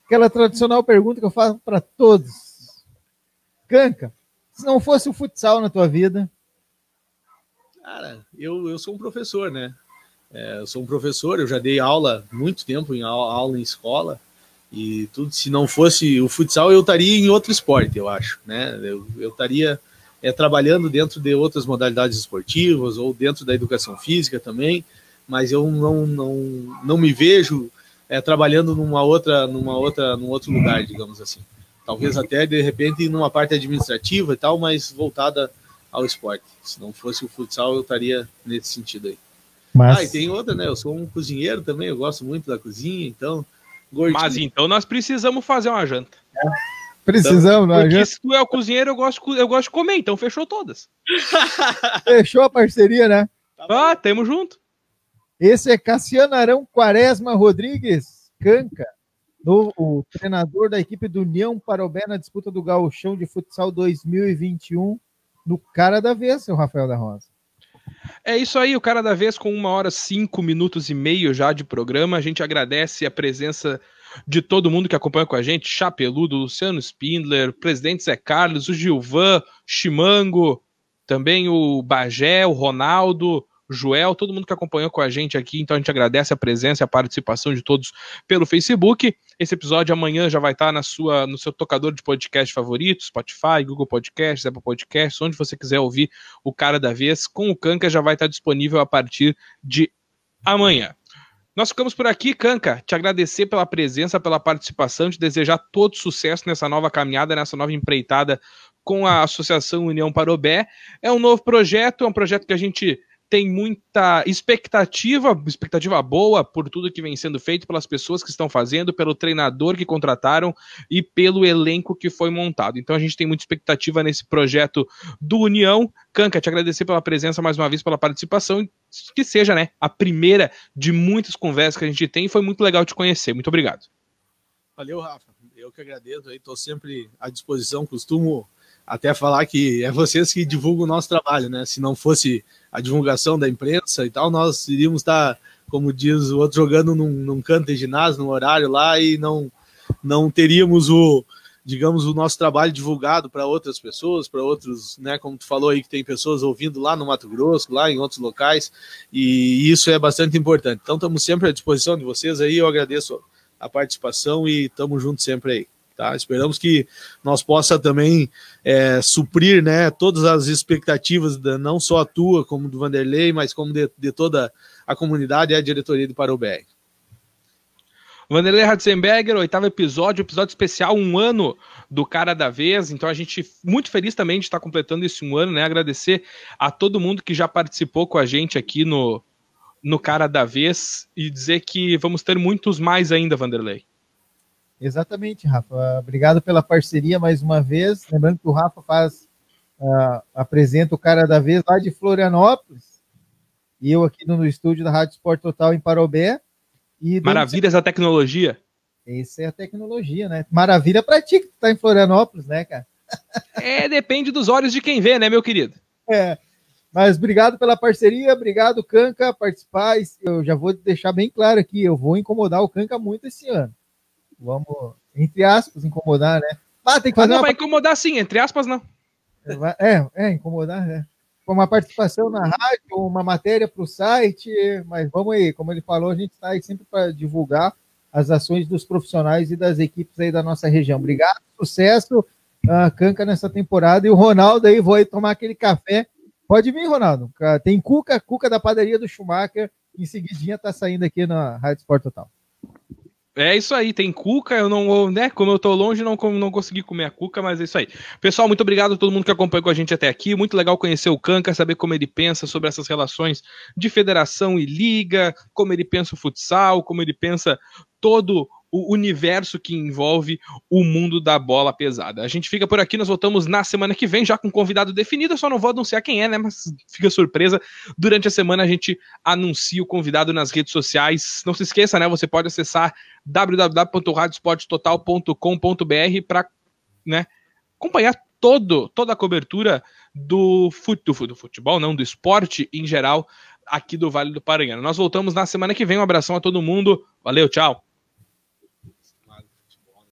aquela tradicional pergunta que eu faço para todos. Canca, se não fosse o futsal na tua vida? Cara, eu, eu sou um professor, né? É, eu sou um professor, eu já dei aula muito tempo em aula, em escola e tudo. Se não fosse o futsal, eu estaria em outro esporte, eu acho, né? Eu, eu estaria é, trabalhando dentro de outras modalidades esportivas ou dentro da educação física também, mas eu não, não, não me vejo é, trabalhando numa outra, numa outra, num outro lugar, digamos assim. Talvez até de repente numa parte administrativa e tal, mas voltada ao esporte. Se não fosse o futsal, eu estaria nesse sentido aí. Mas... Ah, e tem outra, né? Eu sou um cozinheiro também, eu gosto muito da cozinha, então. Gordinho. Mas então nós precisamos fazer uma janta. É. Precisamos, então, Porque se tu é o cozinheiro, eu gosto, eu gosto de comer, então fechou todas. fechou a parceria, né? Ah, tamo junto. Esse é Cassiano Arão Quaresma Rodrigues Canca, no, o treinador da equipe do União Parobé na disputa do Gauchão de Futsal 2021, no cara da vez, seu Rafael da Rosa. É isso aí, o cara da vez com uma hora, cinco minutos e meio já de programa. A gente agradece a presença de todo mundo que acompanha com a gente, Chapeludo, Luciano Spindler, presidente Zé Carlos, o Gilvan, Chimango, também o Bagé, o Ronaldo, Joel, todo mundo que acompanhou com a gente aqui. Então a gente agradece a presença e a participação de todos pelo Facebook. Esse episódio amanhã já vai estar na sua, no seu tocador de podcast favorito, Spotify, Google Podcasts, Apple Podcasts, onde você quiser ouvir o cara da vez com o Canca já vai estar disponível a partir de amanhã. Nós ficamos por aqui, Canca. Te agradecer pela presença, pela participação, te desejar todo sucesso nessa nova caminhada, nessa nova empreitada com a Associação União Parobé. É um novo projeto, é um projeto que a gente tem muita expectativa, expectativa boa por tudo que vem sendo feito, pelas pessoas que estão fazendo, pelo treinador que contrataram e pelo elenco que foi montado. Então a gente tem muita expectativa nesse projeto do União. Canca, te agradecer pela presença mais uma vez, pela participação, que seja, né, a primeira de muitas conversas que a gente tem. Foi muito legal te conhecer. Muito obrigado. Valeu, Rafa. Eu que agradeço. Estou sempre à disposição. Costumo até falar que é vocês que divulgam o nosso trabalho, né? Se não fosse a divulgação da imprensa e tal, nós iríamos estar, como diz o outro, jogando num, num canto de ginásio, num horário lá e não, não teríamos o, digamos, o nosso trabalho divulgado para outras pessoas, para outros, né, como tu falou aí, que tem pessoas ouvindo lá no Mato Grosso, lá em outros locais, e isso é bastante importante. Então, estamos sempre à disposição de vocês aí, eu agradeço a participação e estamos juntos sempre aí. Tá? Esperamos que nós possa também é, suprir né, todas as expectativas, da, não só a tua, como do Vanderlei, mas como de, de toda a comunidade e a diretoria do Parobé. Vanderlei Ratzenberger, oitavo episódio, episódio especial, um ano do Cara da Vez. Então a gente muito feliz também de estar completando esse um ano, né? Agradecer a todo mundo que já participou com a gente aqui no, no Cara da Vez e dizer que vamos ter muitos mais ainda, Vanderlei. Exatamente, Rafa. Obrigado pela parceria mais uma vez. Lembrando que o Rafa faz, uh, apresenta o cara da vez lá de Florianópolis e eu aqui no estúdio da Rádio Sport Total em Parobé. E Maravilhas da tecnologia. Essa é a tecnologia, né? Maravilha para ti que tá em Florianópolis, né, cara? É, depende dos olhos de quem vê, né, meu querido? É. Mas obrigado pela parceria, obrigado, Canca, participar. Eu já vou deixar bem claro aqui, eu vou incomodar o Canca muito esse ano vamos, entre aspas, incomodar, né? Ah, tem que fazer ah, não, uma... vai incomodar sim, entre aspas não. É, é, incomodar, né? Uma participação na rádio, uma matéria para o site, mas vamos aí, como ele falou, a gente está aí sempre para divulgar as ações dos profissionais e das equipes aí da nossa região. Obrigado, sucesso, uh, Canca nessa temporada. E o Ronaldo aí, vou aí tomar aquele café. Pode vir, Ronaldo. Tem Cuca, Cuca da padaria do Schumacher. Em seguidinha tá saindo aqui na Rádio Sport Total. É isso aí, tem cuca, eu não, né, como eu tô longe, não, não consegui comer a cuca, mas é isso aí. Pessoal, muito obrigado a todo mundo que acompanhou com a gente até aqui, muito legal conhecer o Canca, saber como ele pensa sobre essas relações de federação e liga, como ele pensa o futsal, como ele pensa todo o universo que envolve o mundo da bola pesada. A gente fica por aqui, nós voltamos na semana que vem, já com convidado definido. Eu só não vou anunciar quem é, né? Mas fica surpresa. Durante a semana a gente anuncia o convidado nas redes sociais. Não se esqueça, né? Você pode acessar www.radiosporttotal.com.br para né, acompanhar todo, toda a cobertura do, fut, do, do futebol, não, do esporte em geral aqui do Vale do Paranhana. Nós voltamos na semana que vem. Um abração a todo mundo. Valeu, tchau.